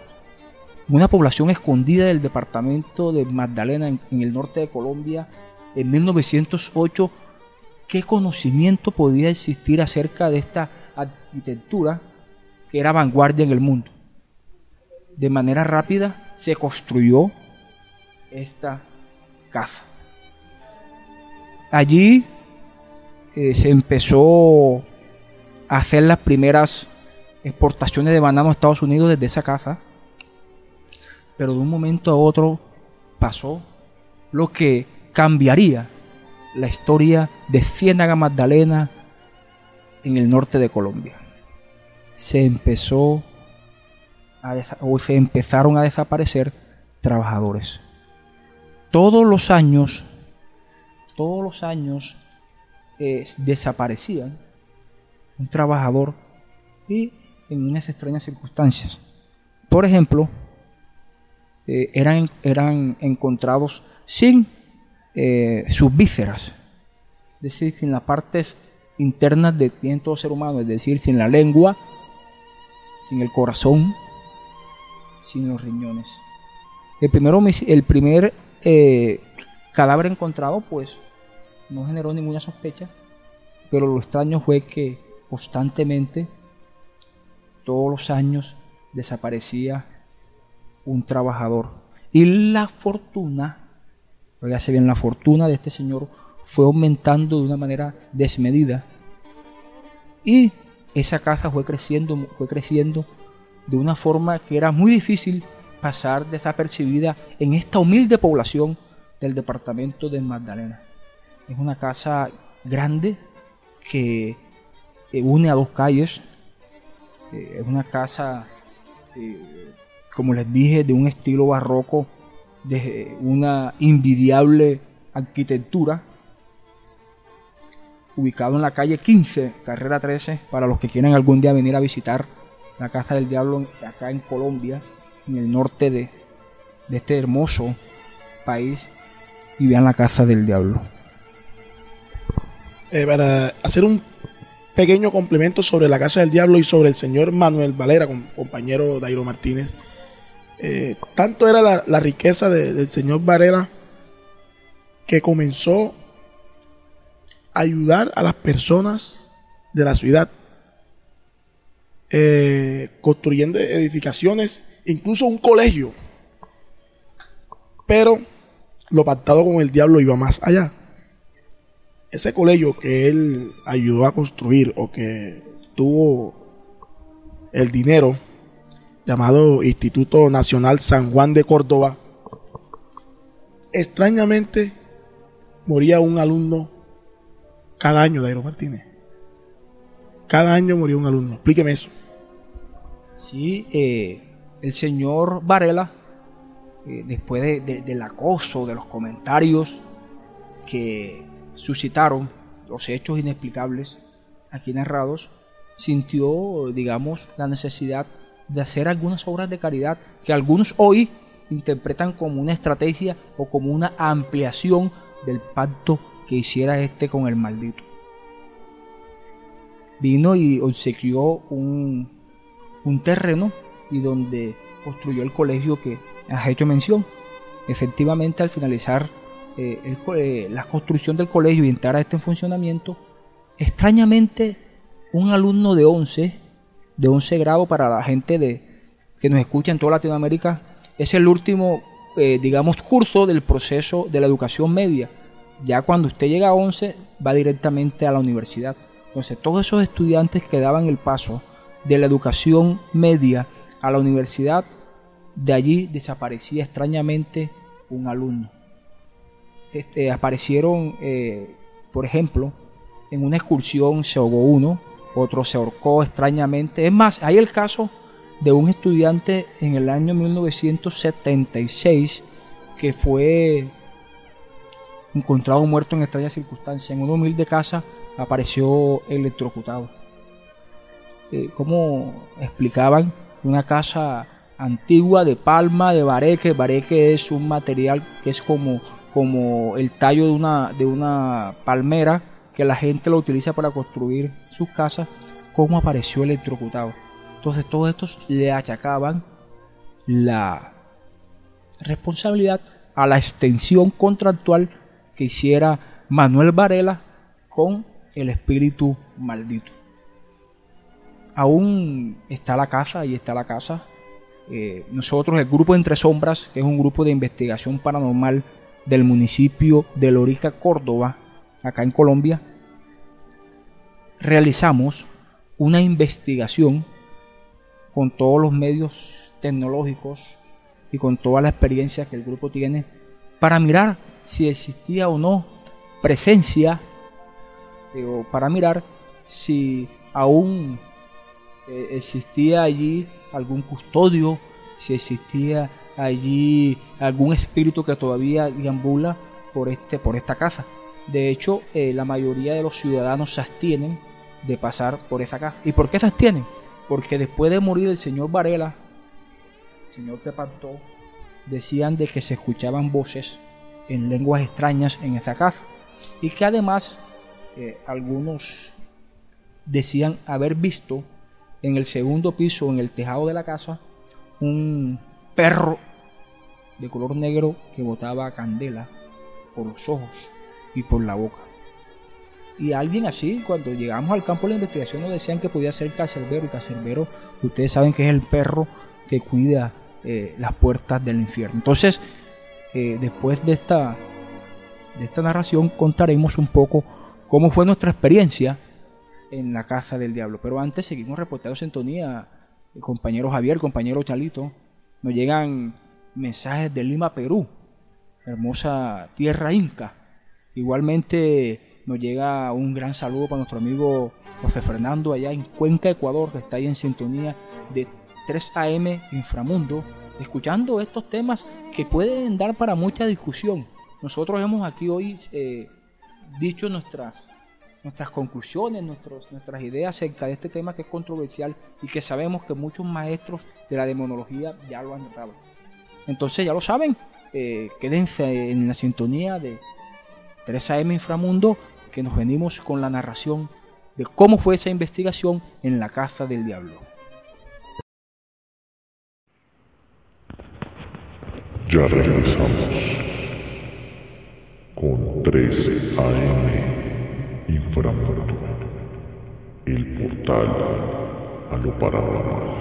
una población escondida del departamento de Magdalena en, el norte de Colombia en 1908. ¿Qué conocimiento podía existir acerca de esta arquitectura que era vanguardia en el mundo? De manera rápida se construyó esta casa. Allí eh, se empezó a hacer las primeras exportaciones de banano a Estados Unidos desde esa casa. Pero de un momento a otro pasó lo que cambiaría la historia de Ciénaga Magdalena en el norte de Colombia. Se empezó a o se empezaron a desaparecer trabajadores. Todos los años, todos los años eh, desaparecían un trabajador y en unas extrañas circunstancias. Por ejemplo, eh, eran, eran encontrados sin eh, sus vísceras, es decir, sin las partes internas de todo ser humano, es decir, sin la lengua, sin el corazón, sin los riñones. El primer, homici- el primer eh, cadáver encontrado, pues, no generó ninguna sospecha, pero lo extraño fue que constantemente, todos los años, desaparecía un trabajador. Y la fortuna, oígase bien, la fortuna de este señor fue aumentando de una manera desmedida. Y esa casa fue creciendo, fue creciendo de una forma que era muy difícil pasar desapercibida en esta humilde población del departamento de Magdalena. Es una casa grande que eh, une a dos calles. Eh, es una casa, eh, como les dije, de un estilo barroco, de una invidiable arquitectura. Ubicado en la calle 15, carrera 13, para los que quieran algún día venir a visitar la Casa del Diablo acá en Colombia, en el norte de, de este hermoso país, y vean la Casa del Diablo. Eh, para hacer un pequeño complemento sobre la Casa del Diablo y sobre el señor Manuel Valera, com- compañero Dairo Martínez. Eh, tanto era la, riqueza de- del señor Varela que comenzó a ayudar a las personas de la ciudad, eh, construyendo edificaciones, incluso un colegio. Pero lo pactado con el diablo iba más allá ese colegio que él ayudó a construir o que tuvo el dinero llamado Instituto Nacional San Juan de Córdoba, extrañamente moría un alumno cada año, Dairo Martínez. Cada año moría un alumno. Explíqueme eso. Sí, eh, el señor Varela, eh, después de- de- del acoso, de los comentarios que suscitaron los hechos inexplicables aquí narrados, sintió, digamos, la necesidad de hacer algunas obras de caridad que algunos hoy interpretan como una estrategia o como una ampliación del pacto que hiciera este con el maldito. Vino y obsequió un, un terreno y donde construyó el colegio que has hecho mención. Efectivamente, al finalizar eh, el eh, la construcción del colegio y entrar a este en funcionamiento, extrañamente un alumno de 11, de 11 grado para la gente de, que nos escucha en toda Latinoamérica, es el último, eh, digamos, curso del proceso de la educación media. Ya cuando usted llega a 11, va directamente a la universidad. Entonces, todos esos estudiantes que daban el paso de la educación media a la universidad, de allí desaparecía extrañamente un alumno. Este, aparecieron, eh, por ejemplo, en una excursión se ahogó uno, otro se ahorcó extrañamente. Es más, hay el caso de un estudiante en el año 1976 que fue encontrado muerto en extrañas circunstancias. En una humilde casa apareció electrocutado. Eh, ¿Cómo explicaban? Una casa antigua de palma, de bareque. Bareque es un material que es como, como el tallo de una, de una palmera que la gente lo utiliza para construir sus casas. ¿Cómo apareció electrocutado? Entonces todos estos le achacaban la responsabilidad a la extensión contractual que hiciera Manuel Varela con el espíritu maldito. Aún está la casa, y está la casa. Eh, nosotros, el grupo Entre Sombras, que es un grupo de investigación paranormal del municipio de Lorica, Córdoba, acá en Colombia, realizamos una investigación con todos los medios tecnológicos y con toda la experiencia que el grupo tiene para mirar si existía o no presencia, digo, para mirar si aún eh, existía allí algún custodio, si existía allí algún espíritu que todavía deambula por, este, por esta casa. De hecho, eh, la mayoría de los ciudadanos se abstienen de pasar por esa casa. ¿Y por qué se abstienen? Porque después de morir el señor Varela, el señor que pactó, decían de que se escuchaban voces en lenguas extrañas en esa casa. Y que además eh, algunos decían haber visto en el segundo piso, en el tejado de la casa, un perro de color negro que botaba candela por los ojos y por la boca. Y alguien así, cuando llegamos al campo de la investigación, nos decían que podía ser Cacerbero. Y Cacerbero, ustedes saben que es el perro que cuida eh, las puertas del infierno. Entonces, eh, después de esta, de esta narración, contaremos un poco cómo fue nuestra experiencia en la casa del diablo. Pero antes seguimos reportando sintonía, el compañero Javier, compañero Chalito. Nos llegan mensajes de Lima, Perú, hermosa tierra inca. Igualmente nos llega un gran saludo para nuestro amigo José Fernando allá en Cuenca, Ecuador, que está ahí en sintonía de 3 AM Inframundo, escuchando estos temas que pueden dar para mucha discusión. Nosotros hemos aquí hoy eh, dicho nuestras, nuestras conclusiones, nuestros, nuestras ideas acerca de este tema que es controversial y que sabemos que muchos maestros de la demonología ya lo han tratado. Entonces ya lo saben, eh, quédense en la sintonía de 3 AM Inframundo, que nos venimos con la narración de cómo fue esa investigación en la casa del diablo. Ya regresamos con 13 AM Inframundo, el portal a lo paranormal.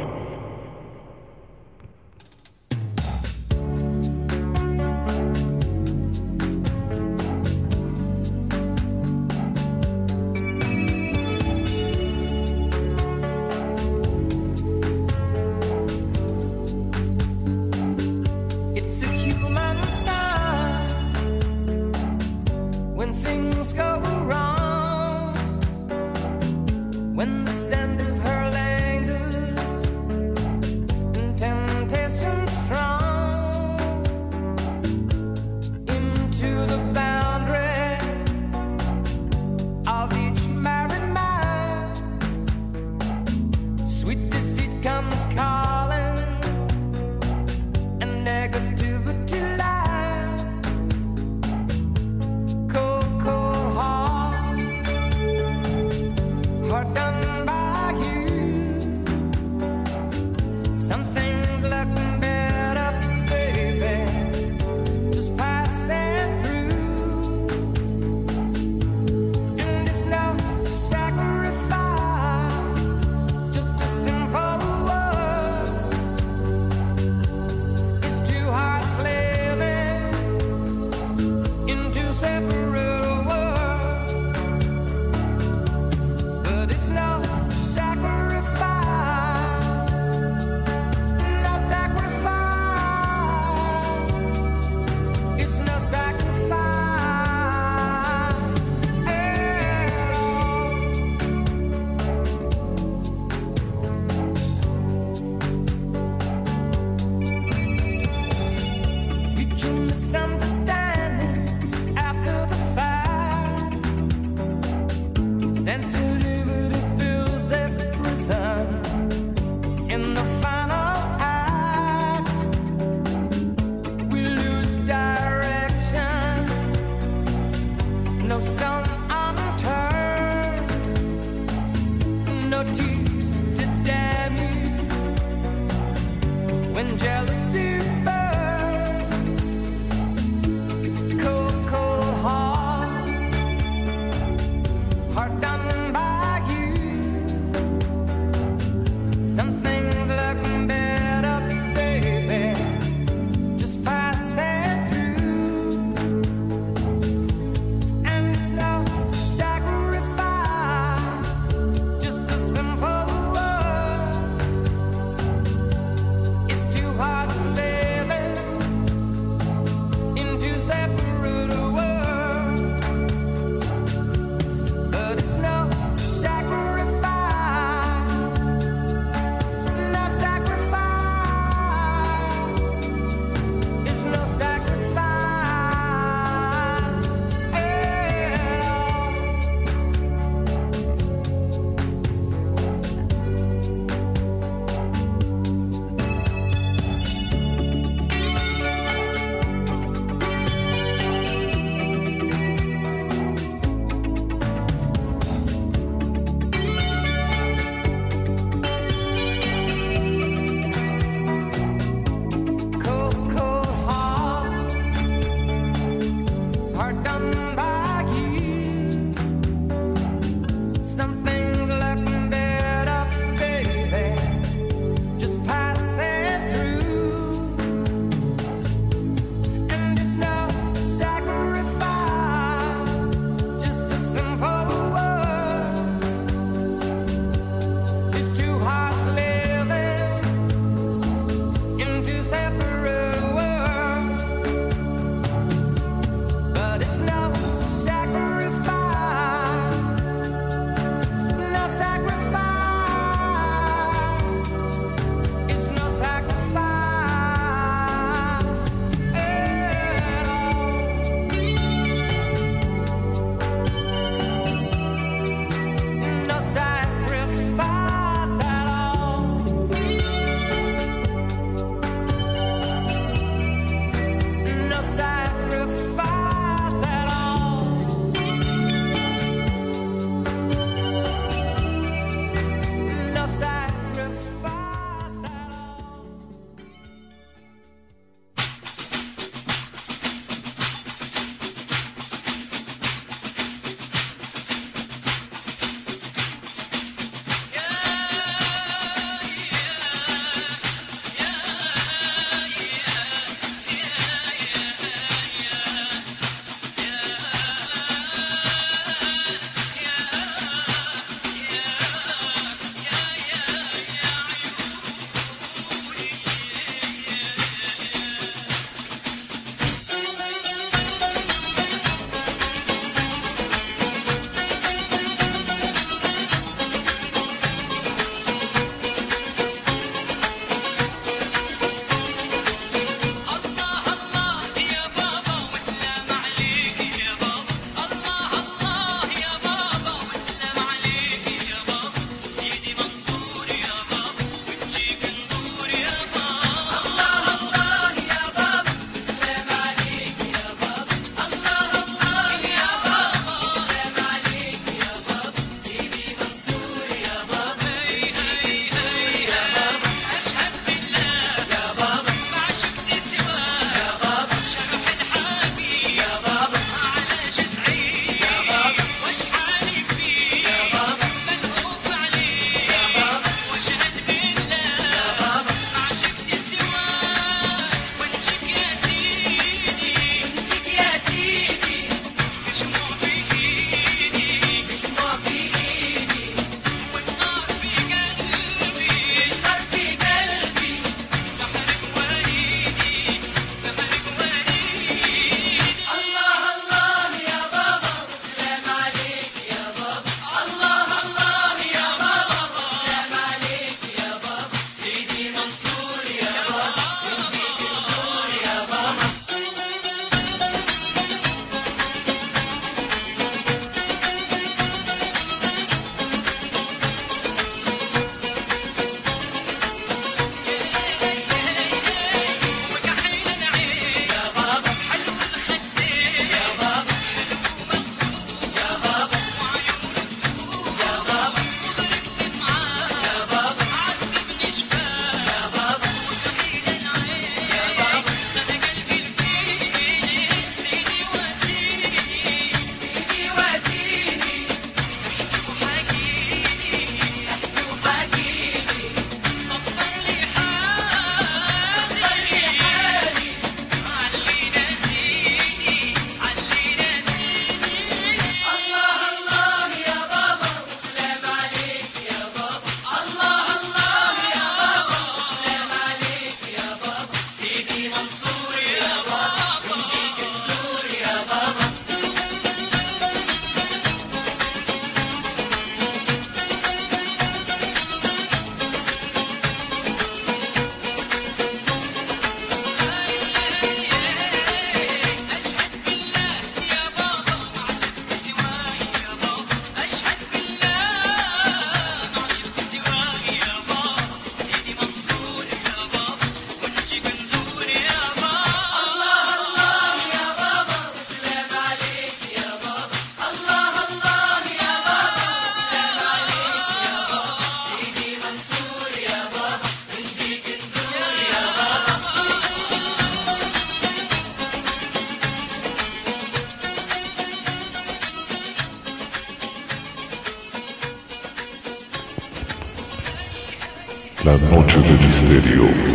De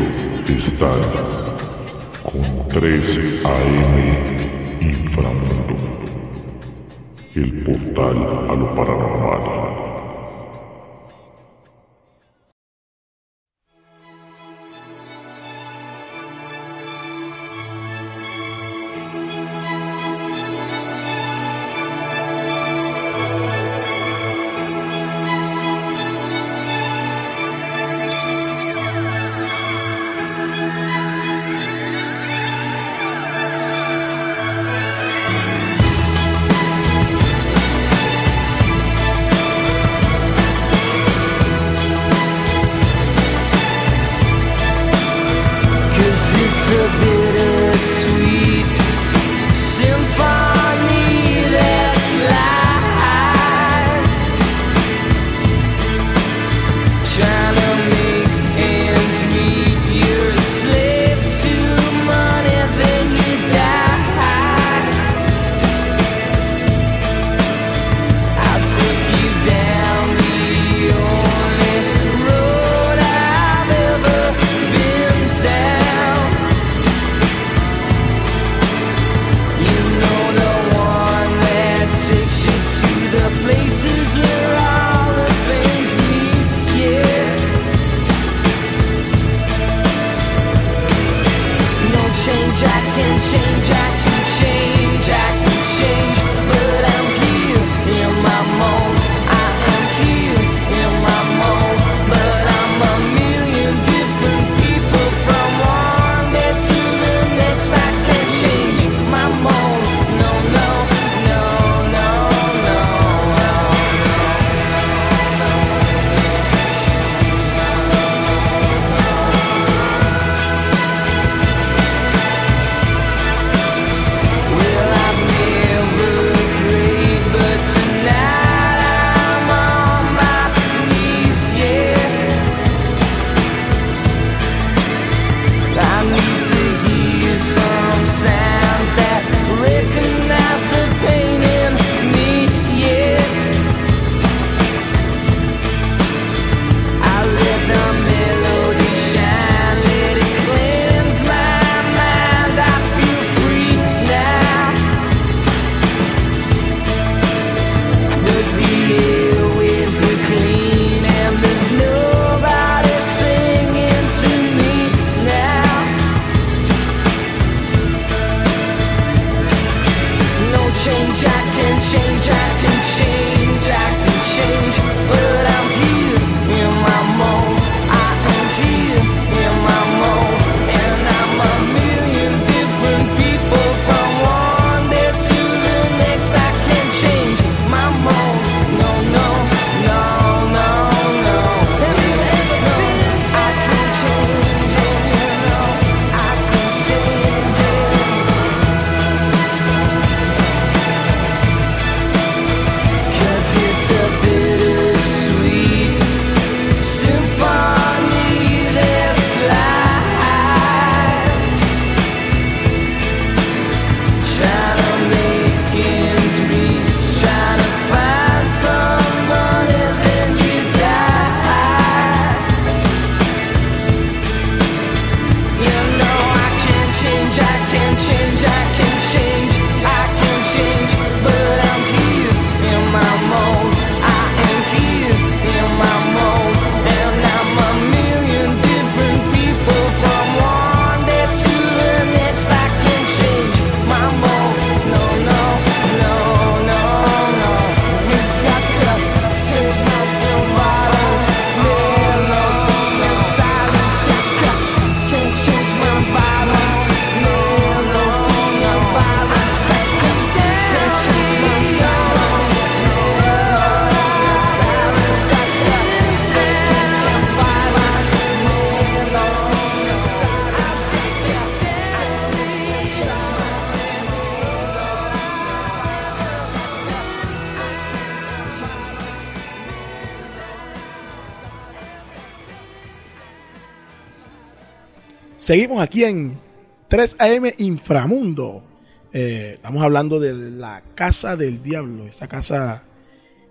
Seguimos aquí en 3 AM Inframundo. Eh, estamos hablando de la casa del diablo, esa casa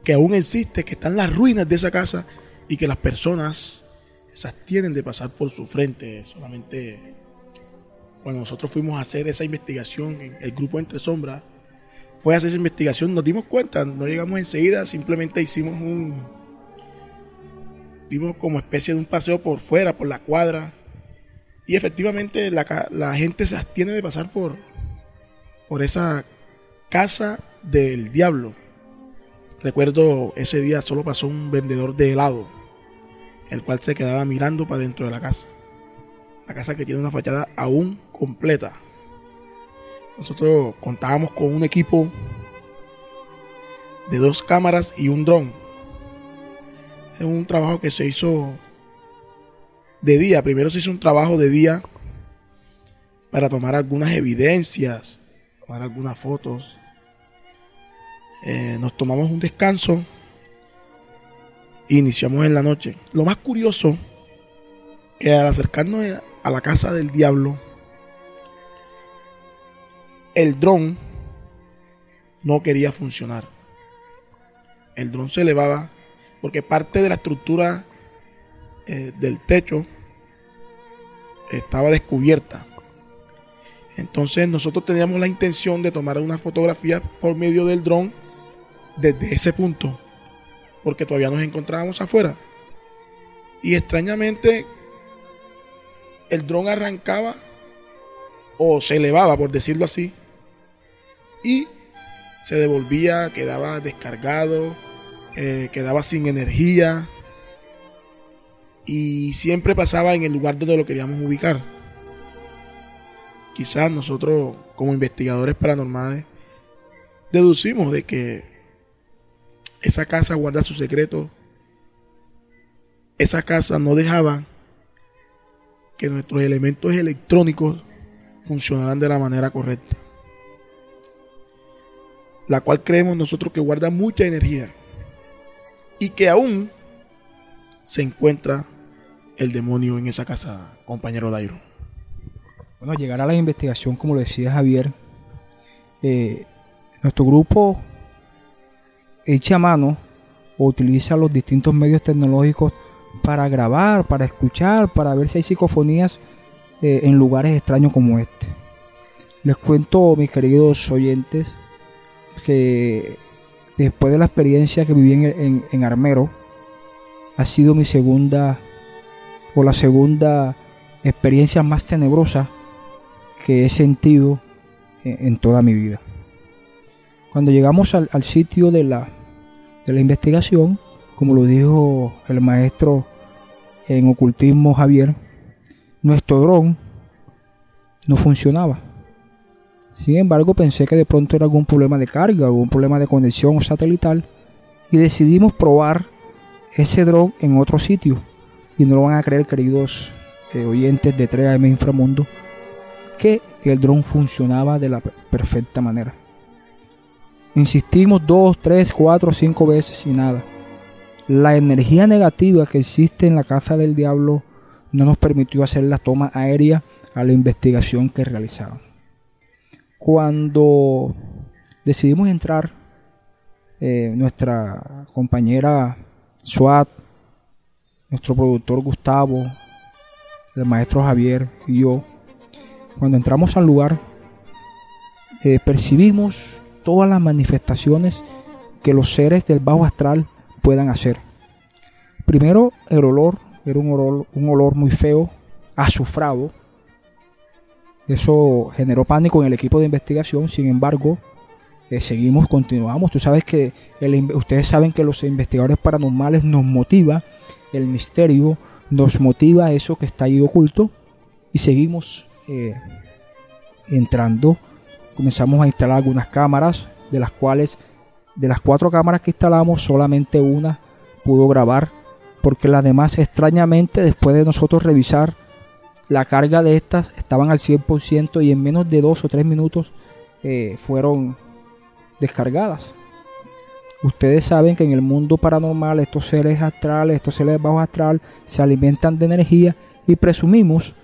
que aún existe, que están las ruinas de esa casa y que las personas se abstienen de pasar por su frente. Solamente cuando nosotros fuimos a hacer esa investigación en el grupo Entre Sombras, fue a hacer esa investigación, nos dimos cuenta, no llegamos enseguida, simplemente hicimos un, dimos como especie de un paseo por fuera, por la cuadra, y efectivamente la, la gente se abstiene de pasar por, por esa casa del diablo. Recuerdo ese día solo pasó un vendedor de helado, el cual se quedaba mirando para dentro de la casa. La casa que tiene una fachada aún completa. Nosotros contábamos con un equipo de dos cámaras y un dron. Es un trabajo que se hizo de día. Primero se hizo un trabajo de día para tomar algunas evidencias, tomar algunas fotos. Eh, nos tomamos un descanso e iniciamos en la noche. Lo más curioso que al acercarnos a la casa del diablo, el dron no quería funcionar. El dron se elevaba porque parte de la estructura eh, del techo estaba descubierta. Entonces nosotros teníamos la intención de tomar una fotografía por medio del dron desde ese punto, porque todavía nos encontrábamos afuera. Y extrañamente el dron arrancaba o se elevaba, por decirlo así, y se devolvía, quedaba descargado, eh, quedaba sin energía y siempre pasaba en el lugar donde lo queríamos ubicar. Quizás nosotros como investigadores paranormales deducimos de que esa casa guarda su secreto. Esa casa no dejaba que nuestros elementos electrónicos funcionaran de la manera correcta. La cual creemos nosotros que guarda mucha energía y que aún se encuentra el demonio en esa casa, compañero Dairo. Bueno, llegar a la investigación, como lo decía Javier, eh, nuestro grupo echa mano o utiliza los distintos medios tecnológicos para grabar, para escuchar, para ver si hay psicofonías eh, en lugares extraños como este. Les cuento, mis queridos oyentes, que después de la experiencia que viví en, Armero, ha sido mi segunda o la segunda experiencia más tenebrosa que he sentido en, toda mi vida. Cuando llegamos al, al sitio de la, de la investigación, como lo dijo el maestro en ocultismo Javier, nuestro dron no funcionaba. Sin embargo, pensé que de pronto era algún problema de carga, algún problema de conexión satelital y decidimos probar ese dron en otro sitio. Y no lo van a creer, queridos eh, oyentes de 3AM Inframundo, que el dron funcionaba de la per- perfecta manera. Insistimos dos, tres, cuatro, cinco veces y nada. La energía negativa que existe en la casa del diablo no nos permitió hacer la toma aérea a la investigación que realizaron. Cuando decidimos entrar, eh, nuestra compañera SWAT, nuestro productor Gustavo, el maestro Javier y yo, cuando entramos al lugar, eh, percibimos todas las manifestaciones que los seres del bajo astral puedan hacer. Primero, el olor era un olor, un olor muy feo, azufrado. Eso generó pánico en el equipo de investigación. Sin embargo, eh, seguimos, continuamos. Tú sabes que el ustedes saben que los investigadores paranormales nos motiva el misterio, nos motiva eso que está ahí oculto y seguimos eh, entrando. Comenzamos a instalar algunas cámaras, de las cuales de las cuatro cámaras que instalamos solamente una pudo grabar porque las demás extrañamente después de nosotros revisar la carga de estas estaban al 100% y en menos de dos o tres minutos eh, fueron descargadas. Ustedes saben que en el mundo paranormal estos seres astrales, estos seres bajo astral se alimentan de energía y presumimos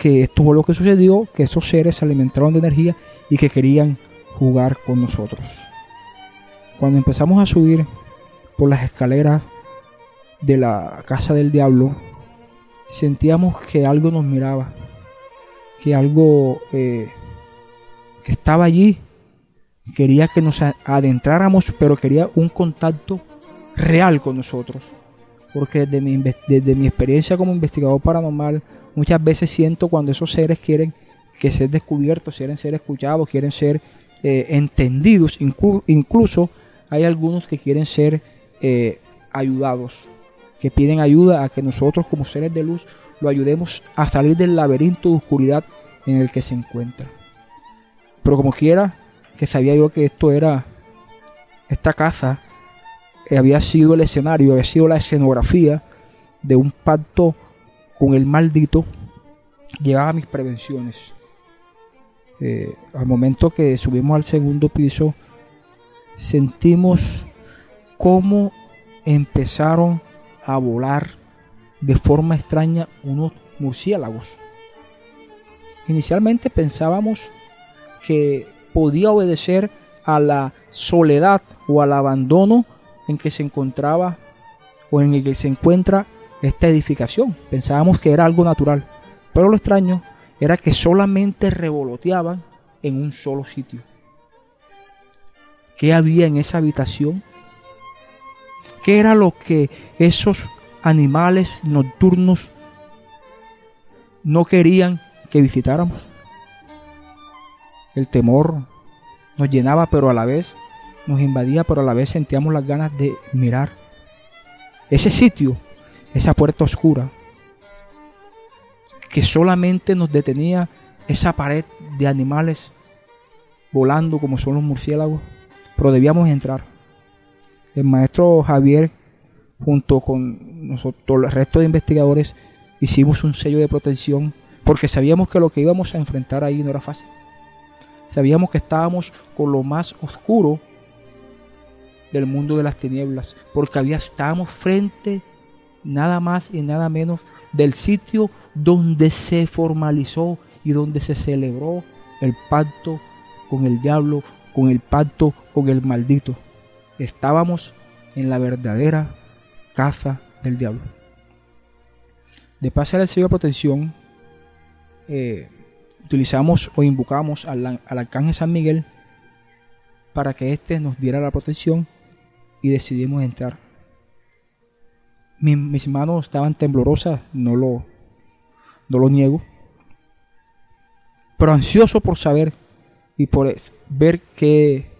que esto fue lo que sucedió, que esos seres se alimentaron de energía y que querían jugar con nosotros. Cuando empezamos a subir por las escaleras de la casa del diablo, sentíamos que algo nos miraba, que algo eh, que estaba allí, quería que nos adentráramos, pero quería un contacto real con nosotros. Porque desde mi, desde mi experiencia como investigador paranormal, muchas veces siento cuando esos seres quieren que ser descubiertos, quieren ser escuchados, quieren ser eh, entendidos, inclu- incluso hay algunos que quieren ser eh, ayudados, que piden ayuda a que nosotros como seres de luz lo ayudemos a salir del laberinto de oscuridad en el que se encuentra. Pero como quiera, que sabía yo que esto era, esta casa eh, había sido el escenario, había sido la escenografía de un pacto con el maldito, llevaba mis prevenciones. Eh, al momento que subimos al segundo piso, sentimos cómo empezaron a volar de forma extraña unos murciélagos. Inicialmente pensábamos que podía obedecer a la soledad o al abandono en que se encontraba o en el que se encuentra esta edificación. Pensábamos que era algo natural, pero lo extraño era que solamente revoloteaban en un solo sitio. ¿Qué había en esa habitación? ¿Qué era lo que esos animales nocturnos no querían que visitáramos? El temor nos llenaba, pero a la vez nos invadía, pero a la vez sentíamos las ganas de mirar ese sitio, esa puerta oscura, que solamente nos detenía esa pared de animales volando como son los murciélagos, pero debíamos entrar. El maestro Javier, junto con nosotros, el resto de investigadores, hicimos un sello de protección porque sabíamos que lo que íbamos a enfrentar ahí no era fácil. Sabíamos que estábamos con lo más oscuro del mundo de las tinieblas, porque había, estábamos frente nada más y nada menos del sitio donde se formalizó y donde se celebró el pacto con el diablo, con el pacto con el maldito. Estábamos en la verdadera casa del diablo. De pasar el sello de protección, eh, utilizamos o invocamos al, al arcángel San Miguel para que éste nos diera la protección y decidimos entrar. Mi- mis manos estaban temblorosas, no lo, no lo niego, pero ansioso por saber y por eh, ver qué,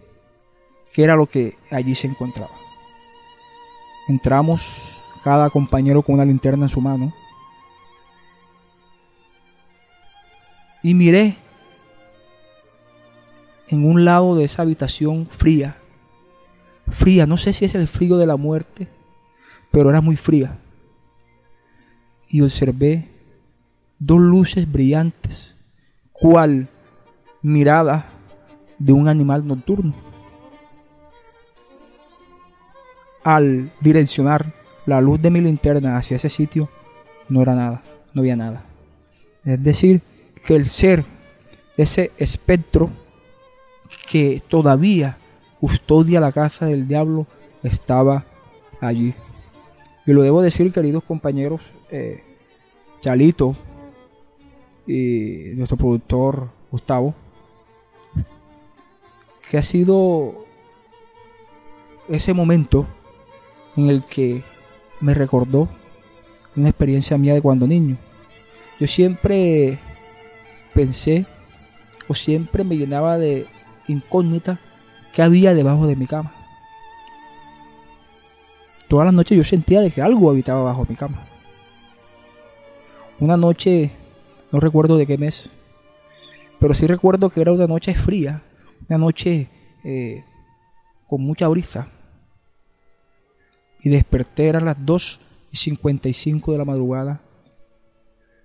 qué era lo que allí se encontraba. Entramos cada compañero con una linterna en su mano y miré en un lado de esa habitación fría, fría, no sé si es el frío de la muerte, pero era muy fría. Y observé dos luces brillantes, cual mirada de un animal nocturno. Al direccionar la luz de mi linterna hacia ese sitio, no era nada, no había nada. Es decir, que el ser, ese espectro que todavía custodia la casa del diablo, estaba allí. Y lo debo decir, queridos compañeros, eh, Chalito y nuestro productor Gustavo, que ha sido ese momento en el que me recordó una experiencia mía de cuando niño. Yo siempre pensé o siempre me llenaba de incógnita que había debajo de mi cama. Todas las noches yo sentía de que algo habitaba bajo mi cama. Una noche, no recuerdo de qué mes, pero sí recuerdo que era una noche fría, una noche eh, con mucha brisa. Y desperté, eran las 2 y 55 de la madrugada.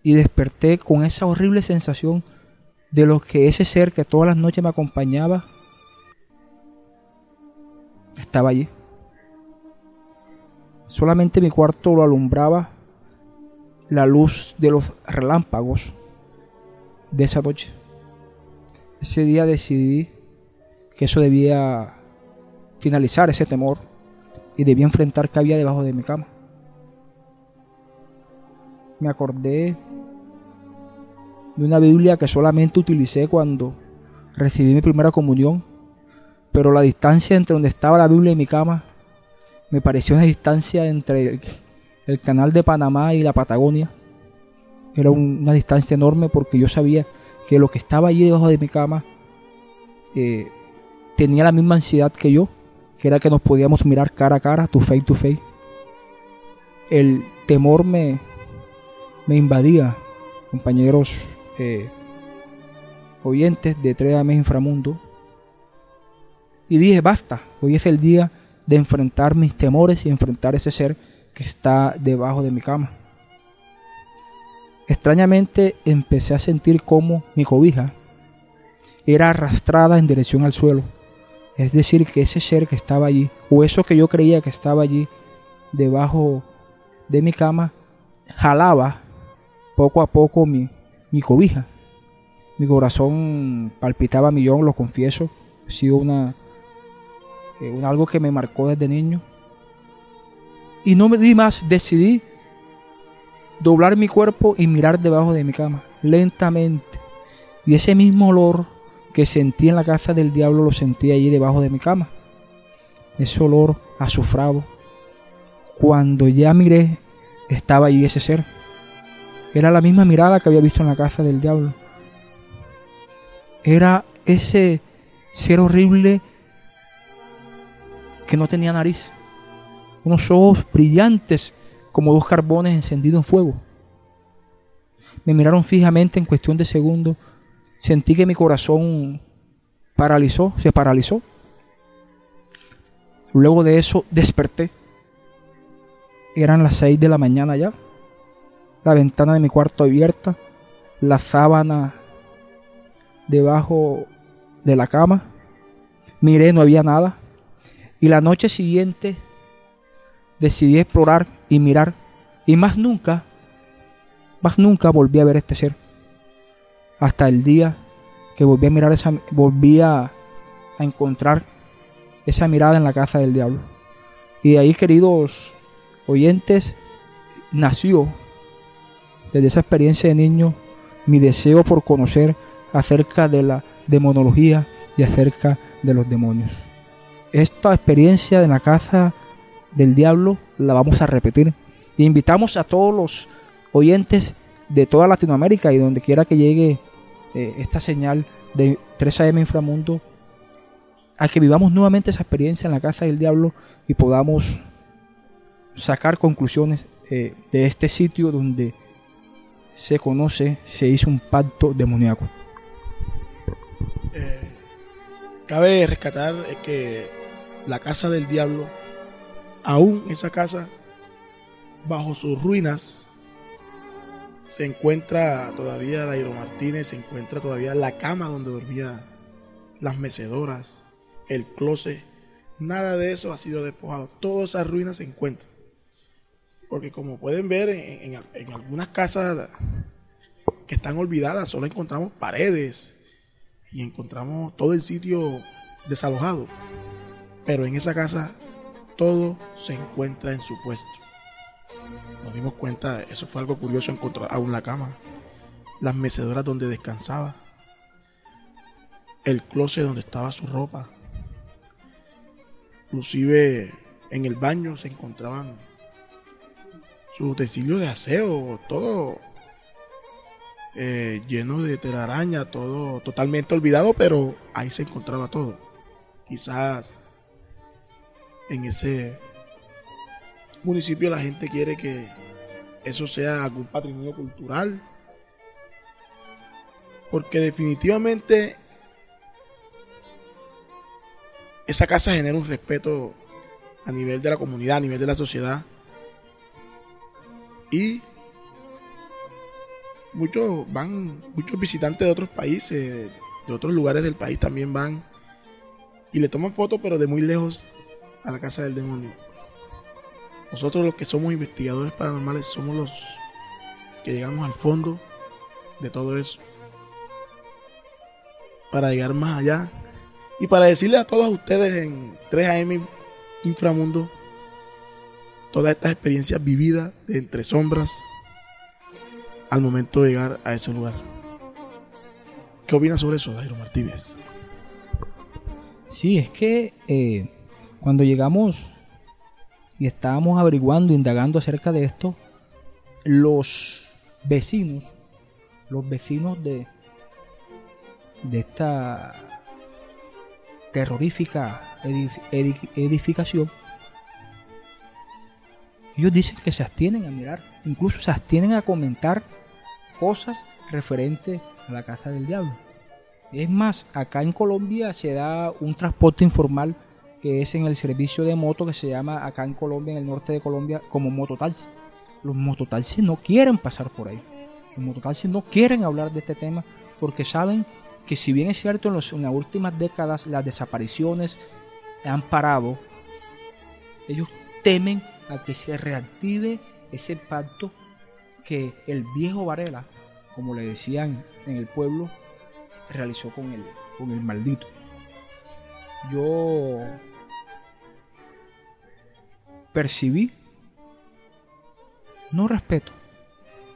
Y desperté con esa horrible sensación de lo que ese ser que todas las noches me acompañaba estaba allí. Solamente mi cuarto lo alumbraba la luz de los relámpagos de esa noche. Ese día decidí que eso debía finalizar ese temor y debía enfrentar qué había debajo de mi cama. Me acordé de una Biblia que solamente utilicé cuando recibí mi primera comunión, pero la distancia entre donde estaba la Biblia y mi cama me pareció una distancia entre el, canal de Panamá y la Patagonia. Era un- una distancia enorme porque yo sabía que lo que estaba allí debajo de mi cama eh, tenía la misma ansiedad que yo, que era que nos podíamos mirar cara a cara, to face to face. El temor me, me invadía, compañeros eh, oyentes de 3 AM Inframundo. Y dije, basta, hoy es el día de enfrentar mis temores y enfrentar ese ser que está debajo de mi cama. Extrañamente empecé a sentir como mi cobija era arrastrada en dirección al suelo. Es decir, que ese ser que estaba allí, o eso que yo creía que estaba allí debajo de mi cama, jalaba poco a poco mi, mi cobija. Mi corazón palpitaba a millón, lo confieso. Ha sido una, eh, algo que me marcó desde niño. Y no me di más, decidí doblar mi cuerpo y mirar debajo de mi cama, lentamente. Y ese mismo olor que sentí en la casa del diablo lo sentí allí debajo de mi cama. Ese olor azufrado. Cuando ya miré, estaba allí ese ser. Era la misma mirada que había visto en la casa del diablo. Era ese ser horrible que no tenía nariz. Unos ojos brillantes como dos carbones encendidos en fuego. Me miraron fijamente en cuestión de segundos. Sentí que mi corazón paralizó, se paralizó. Luego de eso desperté. Eran las 6 de la mañana ya. La ventana de mi cuarto abierta. La sábana debajo de la cama. Miré, no había nada. Y la noche siguiente decidí explorar y mirar. Y más nunca, más nunca volví a ver este ser. Hasta el día que volví a mirar esa, volví a, encontrar esa mirada en la casa del diablo. Y de ahí, queridos oyentes, nació desde esa experiencia de niño mi deseo por conocer acerca de la demonología y acerca de los demonios. Esta experiencia en la casa del diablo la vamos a repetir. Y invitamos a todos los oyentes de toda Latinoamérica y donde quiera que llegue eh, esta señal de 3 AM Inframundo a que vivamos nuevamente esa experiencia en la casa del diablo y podamos sacar conclusiones eh, de este sitio donde se conoce, se hizo un pacto demoníaco. Eh, cabe rescatar eh, que la casa del diablo, aún esa casa, bajo sus ruinas, se encuentra todavía Dairo Martínez, se encuentra todavía la cama donde dormía las mecedoras, el closet. Nada de eso ha sido despojado. Todas esas ruinas se encuentran. Porque como pueden ver en, algunas casas que están olvidadas, solo encontramos paredes y encontramos todo el sitio desalojado. Pero en esa casa todo se encuentra en su puesto. Nos dimos cuenta, eso fue algo curioso encontrar aún la cama, las mecedoras donde descansaba, el closet donde estaba su ropa. Inclusive en el baño se encontraban sus utensilios de aseo, todo eh, lleno de telaraña, todo totalmente olvidado, pero ahí se encontraba todo. Quizás en ese municipio la gente quiere que eso sea algún patrimonio cultural, porque definitivamente esa casa genera un respeto a nivel de la comunidad, a nivel de la sociedad. Y muchos van, muchos visitantes de otros países, de otros lugares del país también van y le toman fotos, pero de muy lejos a la casa del demonio. Nosotros los que somos investigadores paranormales somos los que llegamos al fondo de todo eso. Para llegar más allá y para decirle a todos ustedes en 3AM Inframundo todas estas experiencias vividas de entre sombras al momento de llegar a ese lugar. ¿Qué opinas sobre eso, Dairo Martínez? Sí, es que eh, cuando llegamos y estábamos averiguando, indagando acerca de esto, los vecinos, los vecinos de, de esta terrorífica edif- edif- edificación, ellos dicen que se abstienen a mirar, incluso se abstienen a comentar cosas referentes a la casa del diablo. Es más, acá en Colombia se da un transporte informal que es en el servicio de moto que se llama acá en Colombia, en el norte de Colombia, como mototaxi. Los mototaxis no quieren pasar por ahí. Los mototaxis no quieren hablar de este tema porque saben que si bien es cierto en, los- en las últimas décadas las desapariciones han parado, ellos temen a que se reactive ese pacto que el viejo Varela, como le decían en el pueblo, realizó con el, con el maldito. Yo percibí, no respeto,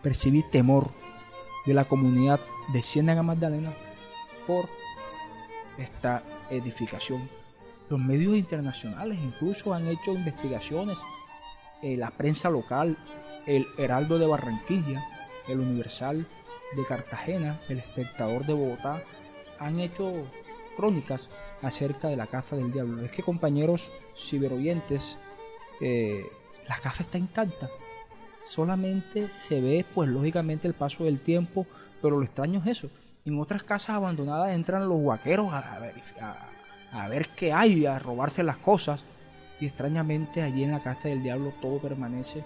percibí temor de la comunidad de Ciénaga Magdalena por esta edificación. Los medios internacionales incluso han hecho investigaciones, eh, la prensa local, el Heraldo de Barranquilla, el Universal de Cartagena, el Espectador de Bogotá, han hecho crónicas acerca de la casa del diablo. Es que compañeros ciberoyentes, eh, la casa está intacta. Solamente se ve, pues lógicamente, el paso del tiempo, pero lo extraño es eso. En otras casas abandonadas entran los vaqueros a, a- a ver qué hay, a robarse las cosas. Y extrañamente allí en la casa del diablo todo permanece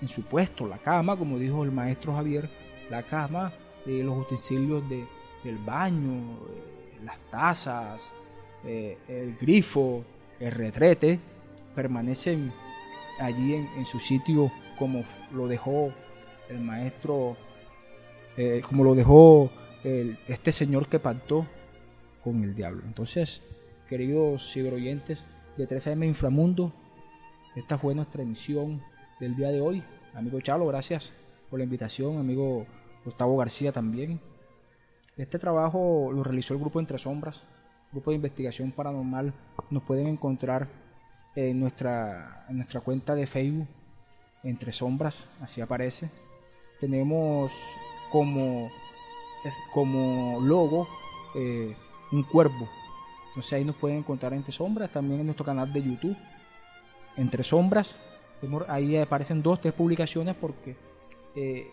en su puesto. La cama, como dijo el maestro Javier, la cama, los utensilios de, del baño, eh, las tazas, eh, el grifo, el retrete, permanecen allí en, en su sitio como lo dejó el maestro, eh, como lo dejó el- este señor que pactó con el diablo. Entonces, queridos ciberoyentes de 13M Inframundo, esta fue nuestra emisión del día de hoy. Amigo Chalo, gracias por la invitación. Amigo Gustavo García también. Este trabajo lo realizó el grupo Entre Sombras, grupo de investigación paranormal. Nos pueden encontrar en nuestra, en nuestra cuenta de Facebook, Entre Sombras, así aparece. Tenemos como, como logo eh, un cuervo. Entonces ahí nos pueden encontrar Entre Sombras, también en nuestro canal de YouTube, Entre Sombras. Ahí aparecen dos, tres publicaciones porque eh,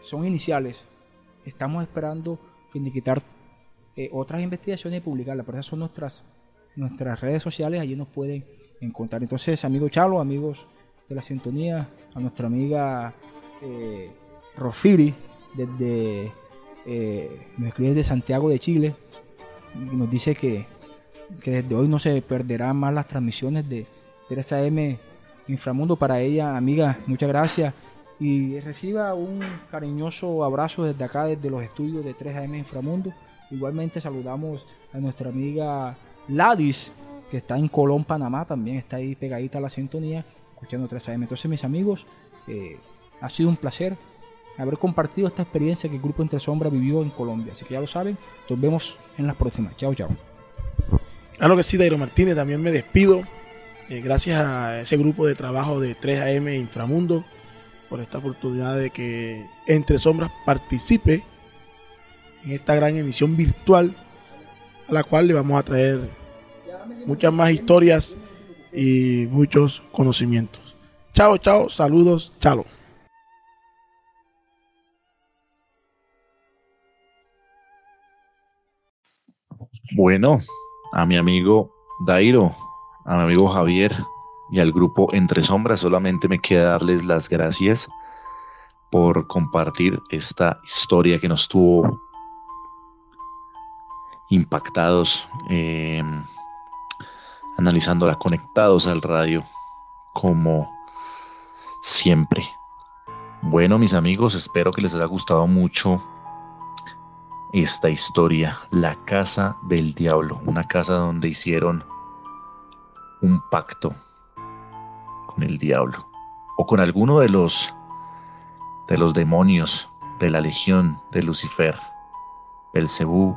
son iniciales. Estamos esperando finiquitar eh, otras investigaciones y publicarlas. Pero esas son nuestras, nuestras redes sociales. Allí nos pueden encontrar. Entonces, amigo Chalo, amigos de la sintonía, a nuestra amiga eh, Rofiri, desde, eh, nos escribe desde Santiago de Chile. Y nos dice que, que desde hoy no se perderán más las transmisiones de 3AM Inframundo. Para ella, amiga, muchas gracias. Y reciba un cariñoso abrazo desde acá, desde los estudios de 3AM Inframundo. Igualmente saludamos a nuestra amiga Ladis, que está en Colón, Panamá, también está ahí pegadita a la sintonía, escuchando 3AM. Entonces, mis amigos, eh, ha sido un placer haber compartido esta experiencia que el Grupo Entre Sombras vivió en Colombia. Así que ya lo saben, nos vemos en las próximas. Chao, chao. Claro que sí, Dairo Martínez, también me despido. Eh, gracias a ese grupo de trabajo de 3AM Inframundo por esta oportunidad de que Entre Sombras participe en esta gran emisión virtual a la cual le vamos a traer muchas más historias y muchos conocimientos. Chao, chao, saludos, chalo. Bueno, a mi amigo Dairo, a mi amigo Javier y al grupo Entre Sombras solamente me queda darles las gracias por compartir esta historia que nos tuvo impactados, eh, analizándola conectados al radio como siempre. Bueno, mis amigos, espero que les haya gustado mucho esta historia, la casa del diablo, una casa donde hicieron un pacto con el diablo o con alguno de los de los demonios de la legión de Lucifer, Belcebú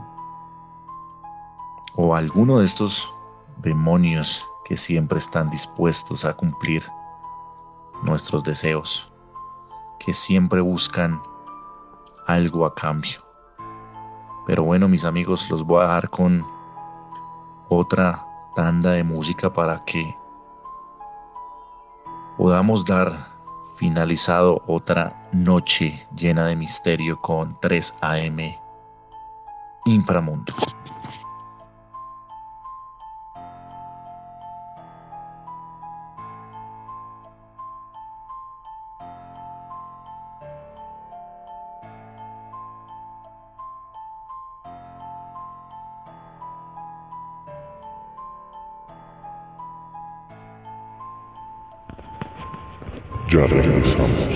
o alguno de estos demonios que siempre están dispuestos a cumplir nuestros deseos, que siempre buscan algo a cambio. Pero bueno, mis amigos, los voy a dejar con otra tanda de música para que podamos dar finalizado otra noche llena de misterio con 3 AM Inframundo. Ya regresamos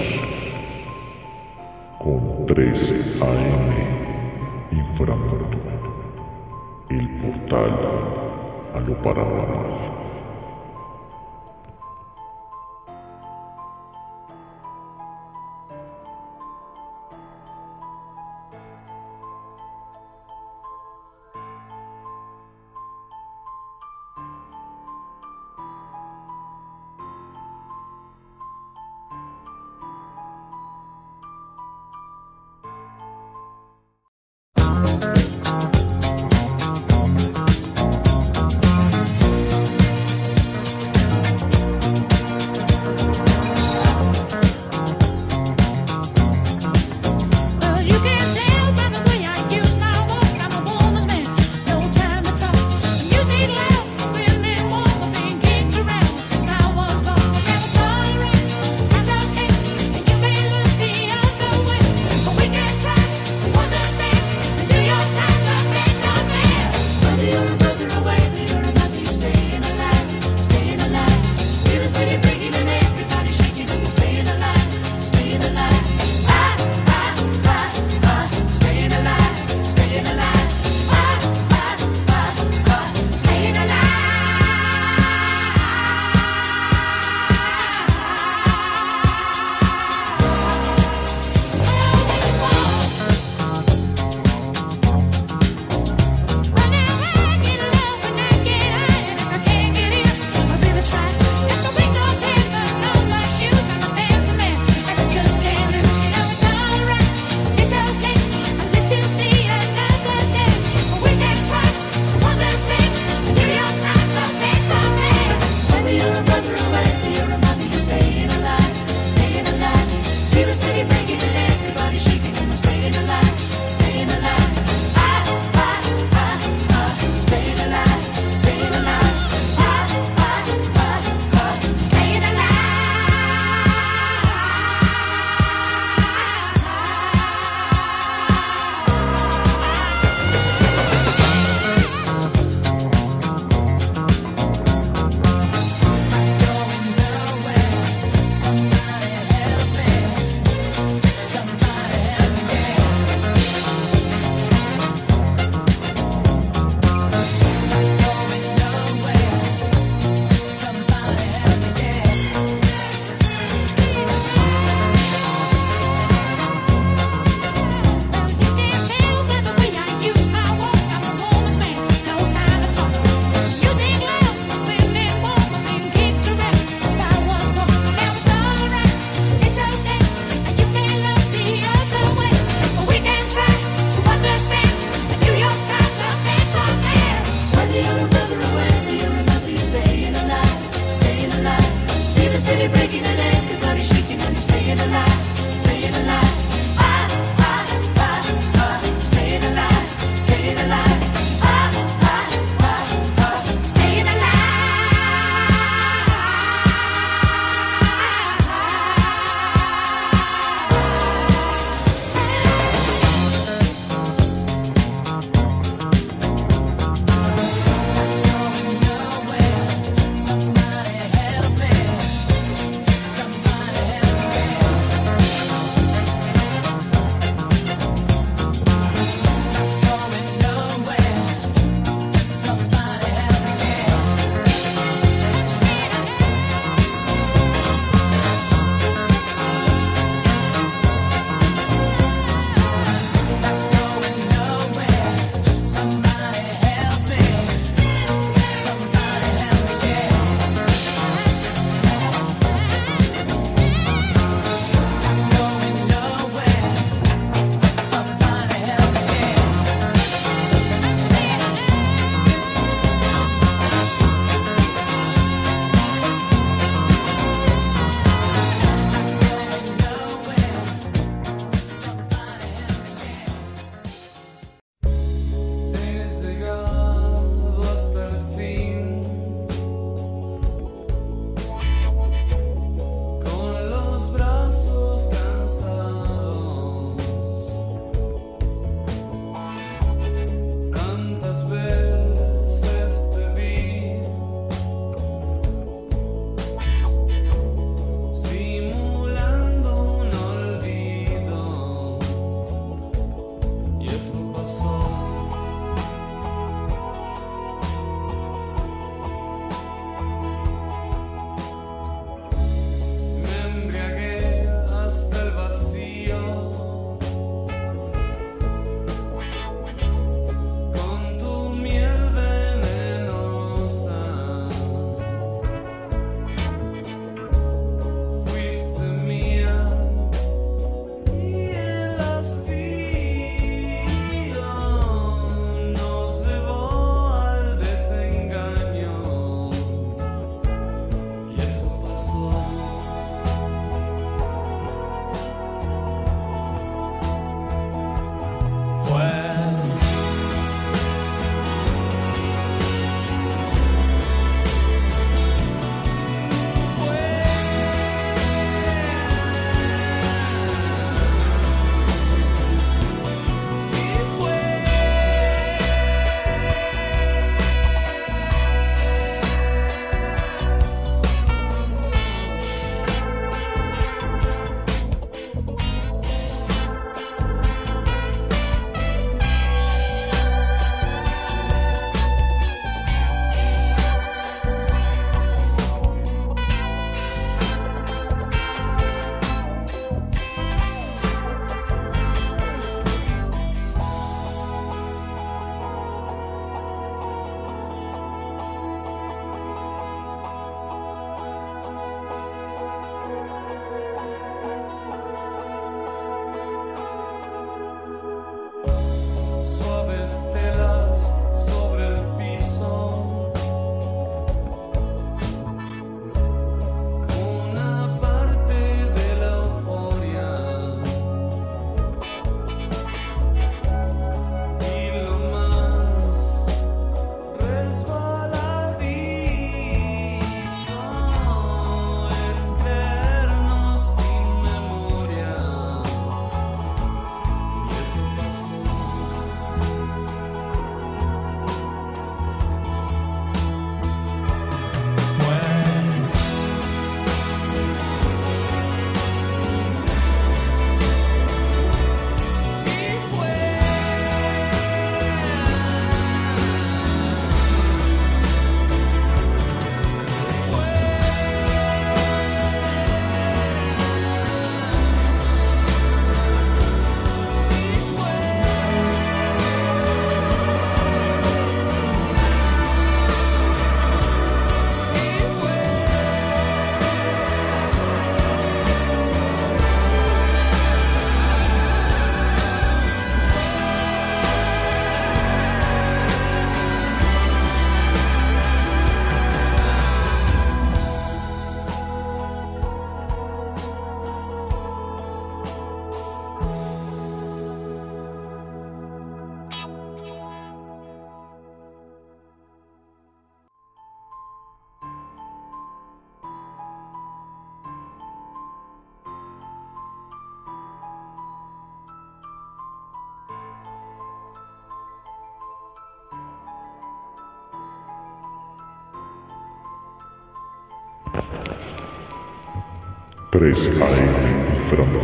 3 AM Inframundo.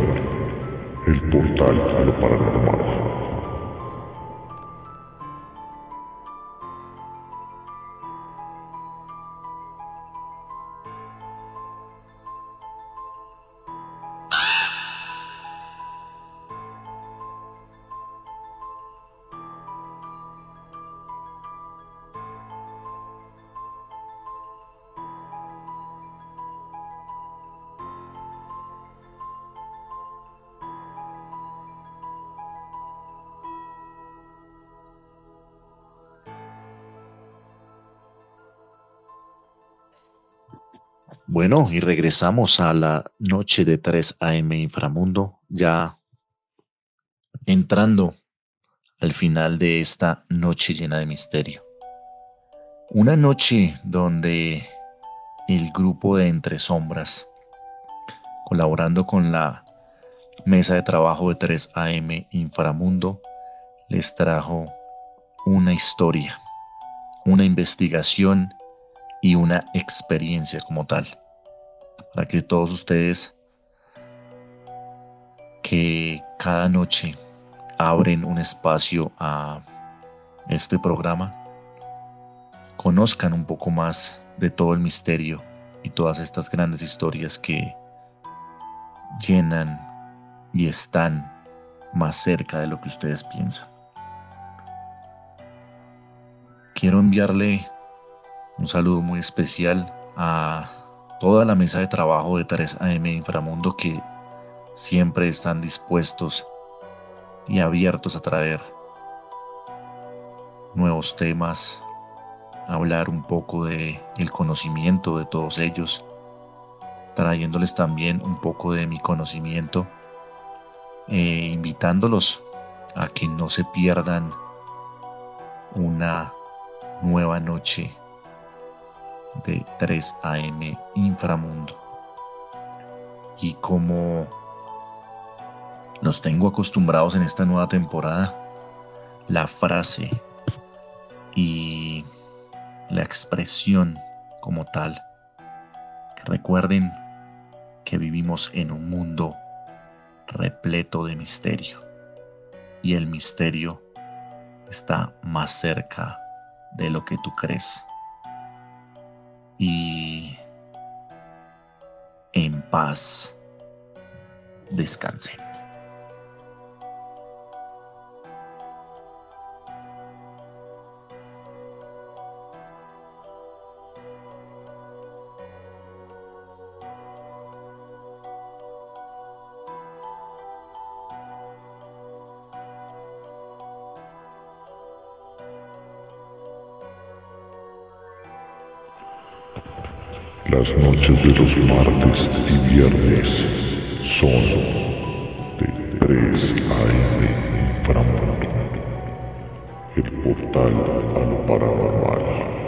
El portal a lo paranormal. Bueno, y regresamos a la noche de 3 AM Inframundo, ya entrando al final de esta noche llena de misterio. Una noche donde el grupo de Entre Sombras, colaborando con la mesa de trabajo de 3 AM Inframundo, les trajo una historia, una investigación y una experiencia como tal. Para que todos ustedes que cada noche abren un espacio a este programa, conozcan un poco más de todo el misterio y todas estas grandes historias que llenan y están más cerca de lo que ustedes piensan. Quiero enviarle un saludo muy especial a toda la mesa de trabajo de 3 AM Inframundo que siempre están dispuestos y abiertos a traer nuevos temas, hablar un poco de el conocimiento de todos ellos, trayéndoles también un poco de mi conocimiento, e invitándolos a que no se pierdan una nueva noche de 3 AM Inframundo. Y como los tengo acostumbrados en esta nueva temporada, la frase y la expresión como tal, que recuerden que vivimos en un mundo repleto de misterio y el misterio está más cerca de lo que tú crees y en paz descansen. Las noches de los martes y viernes son de 3 AM Inframundo. El portal a lo paranormal.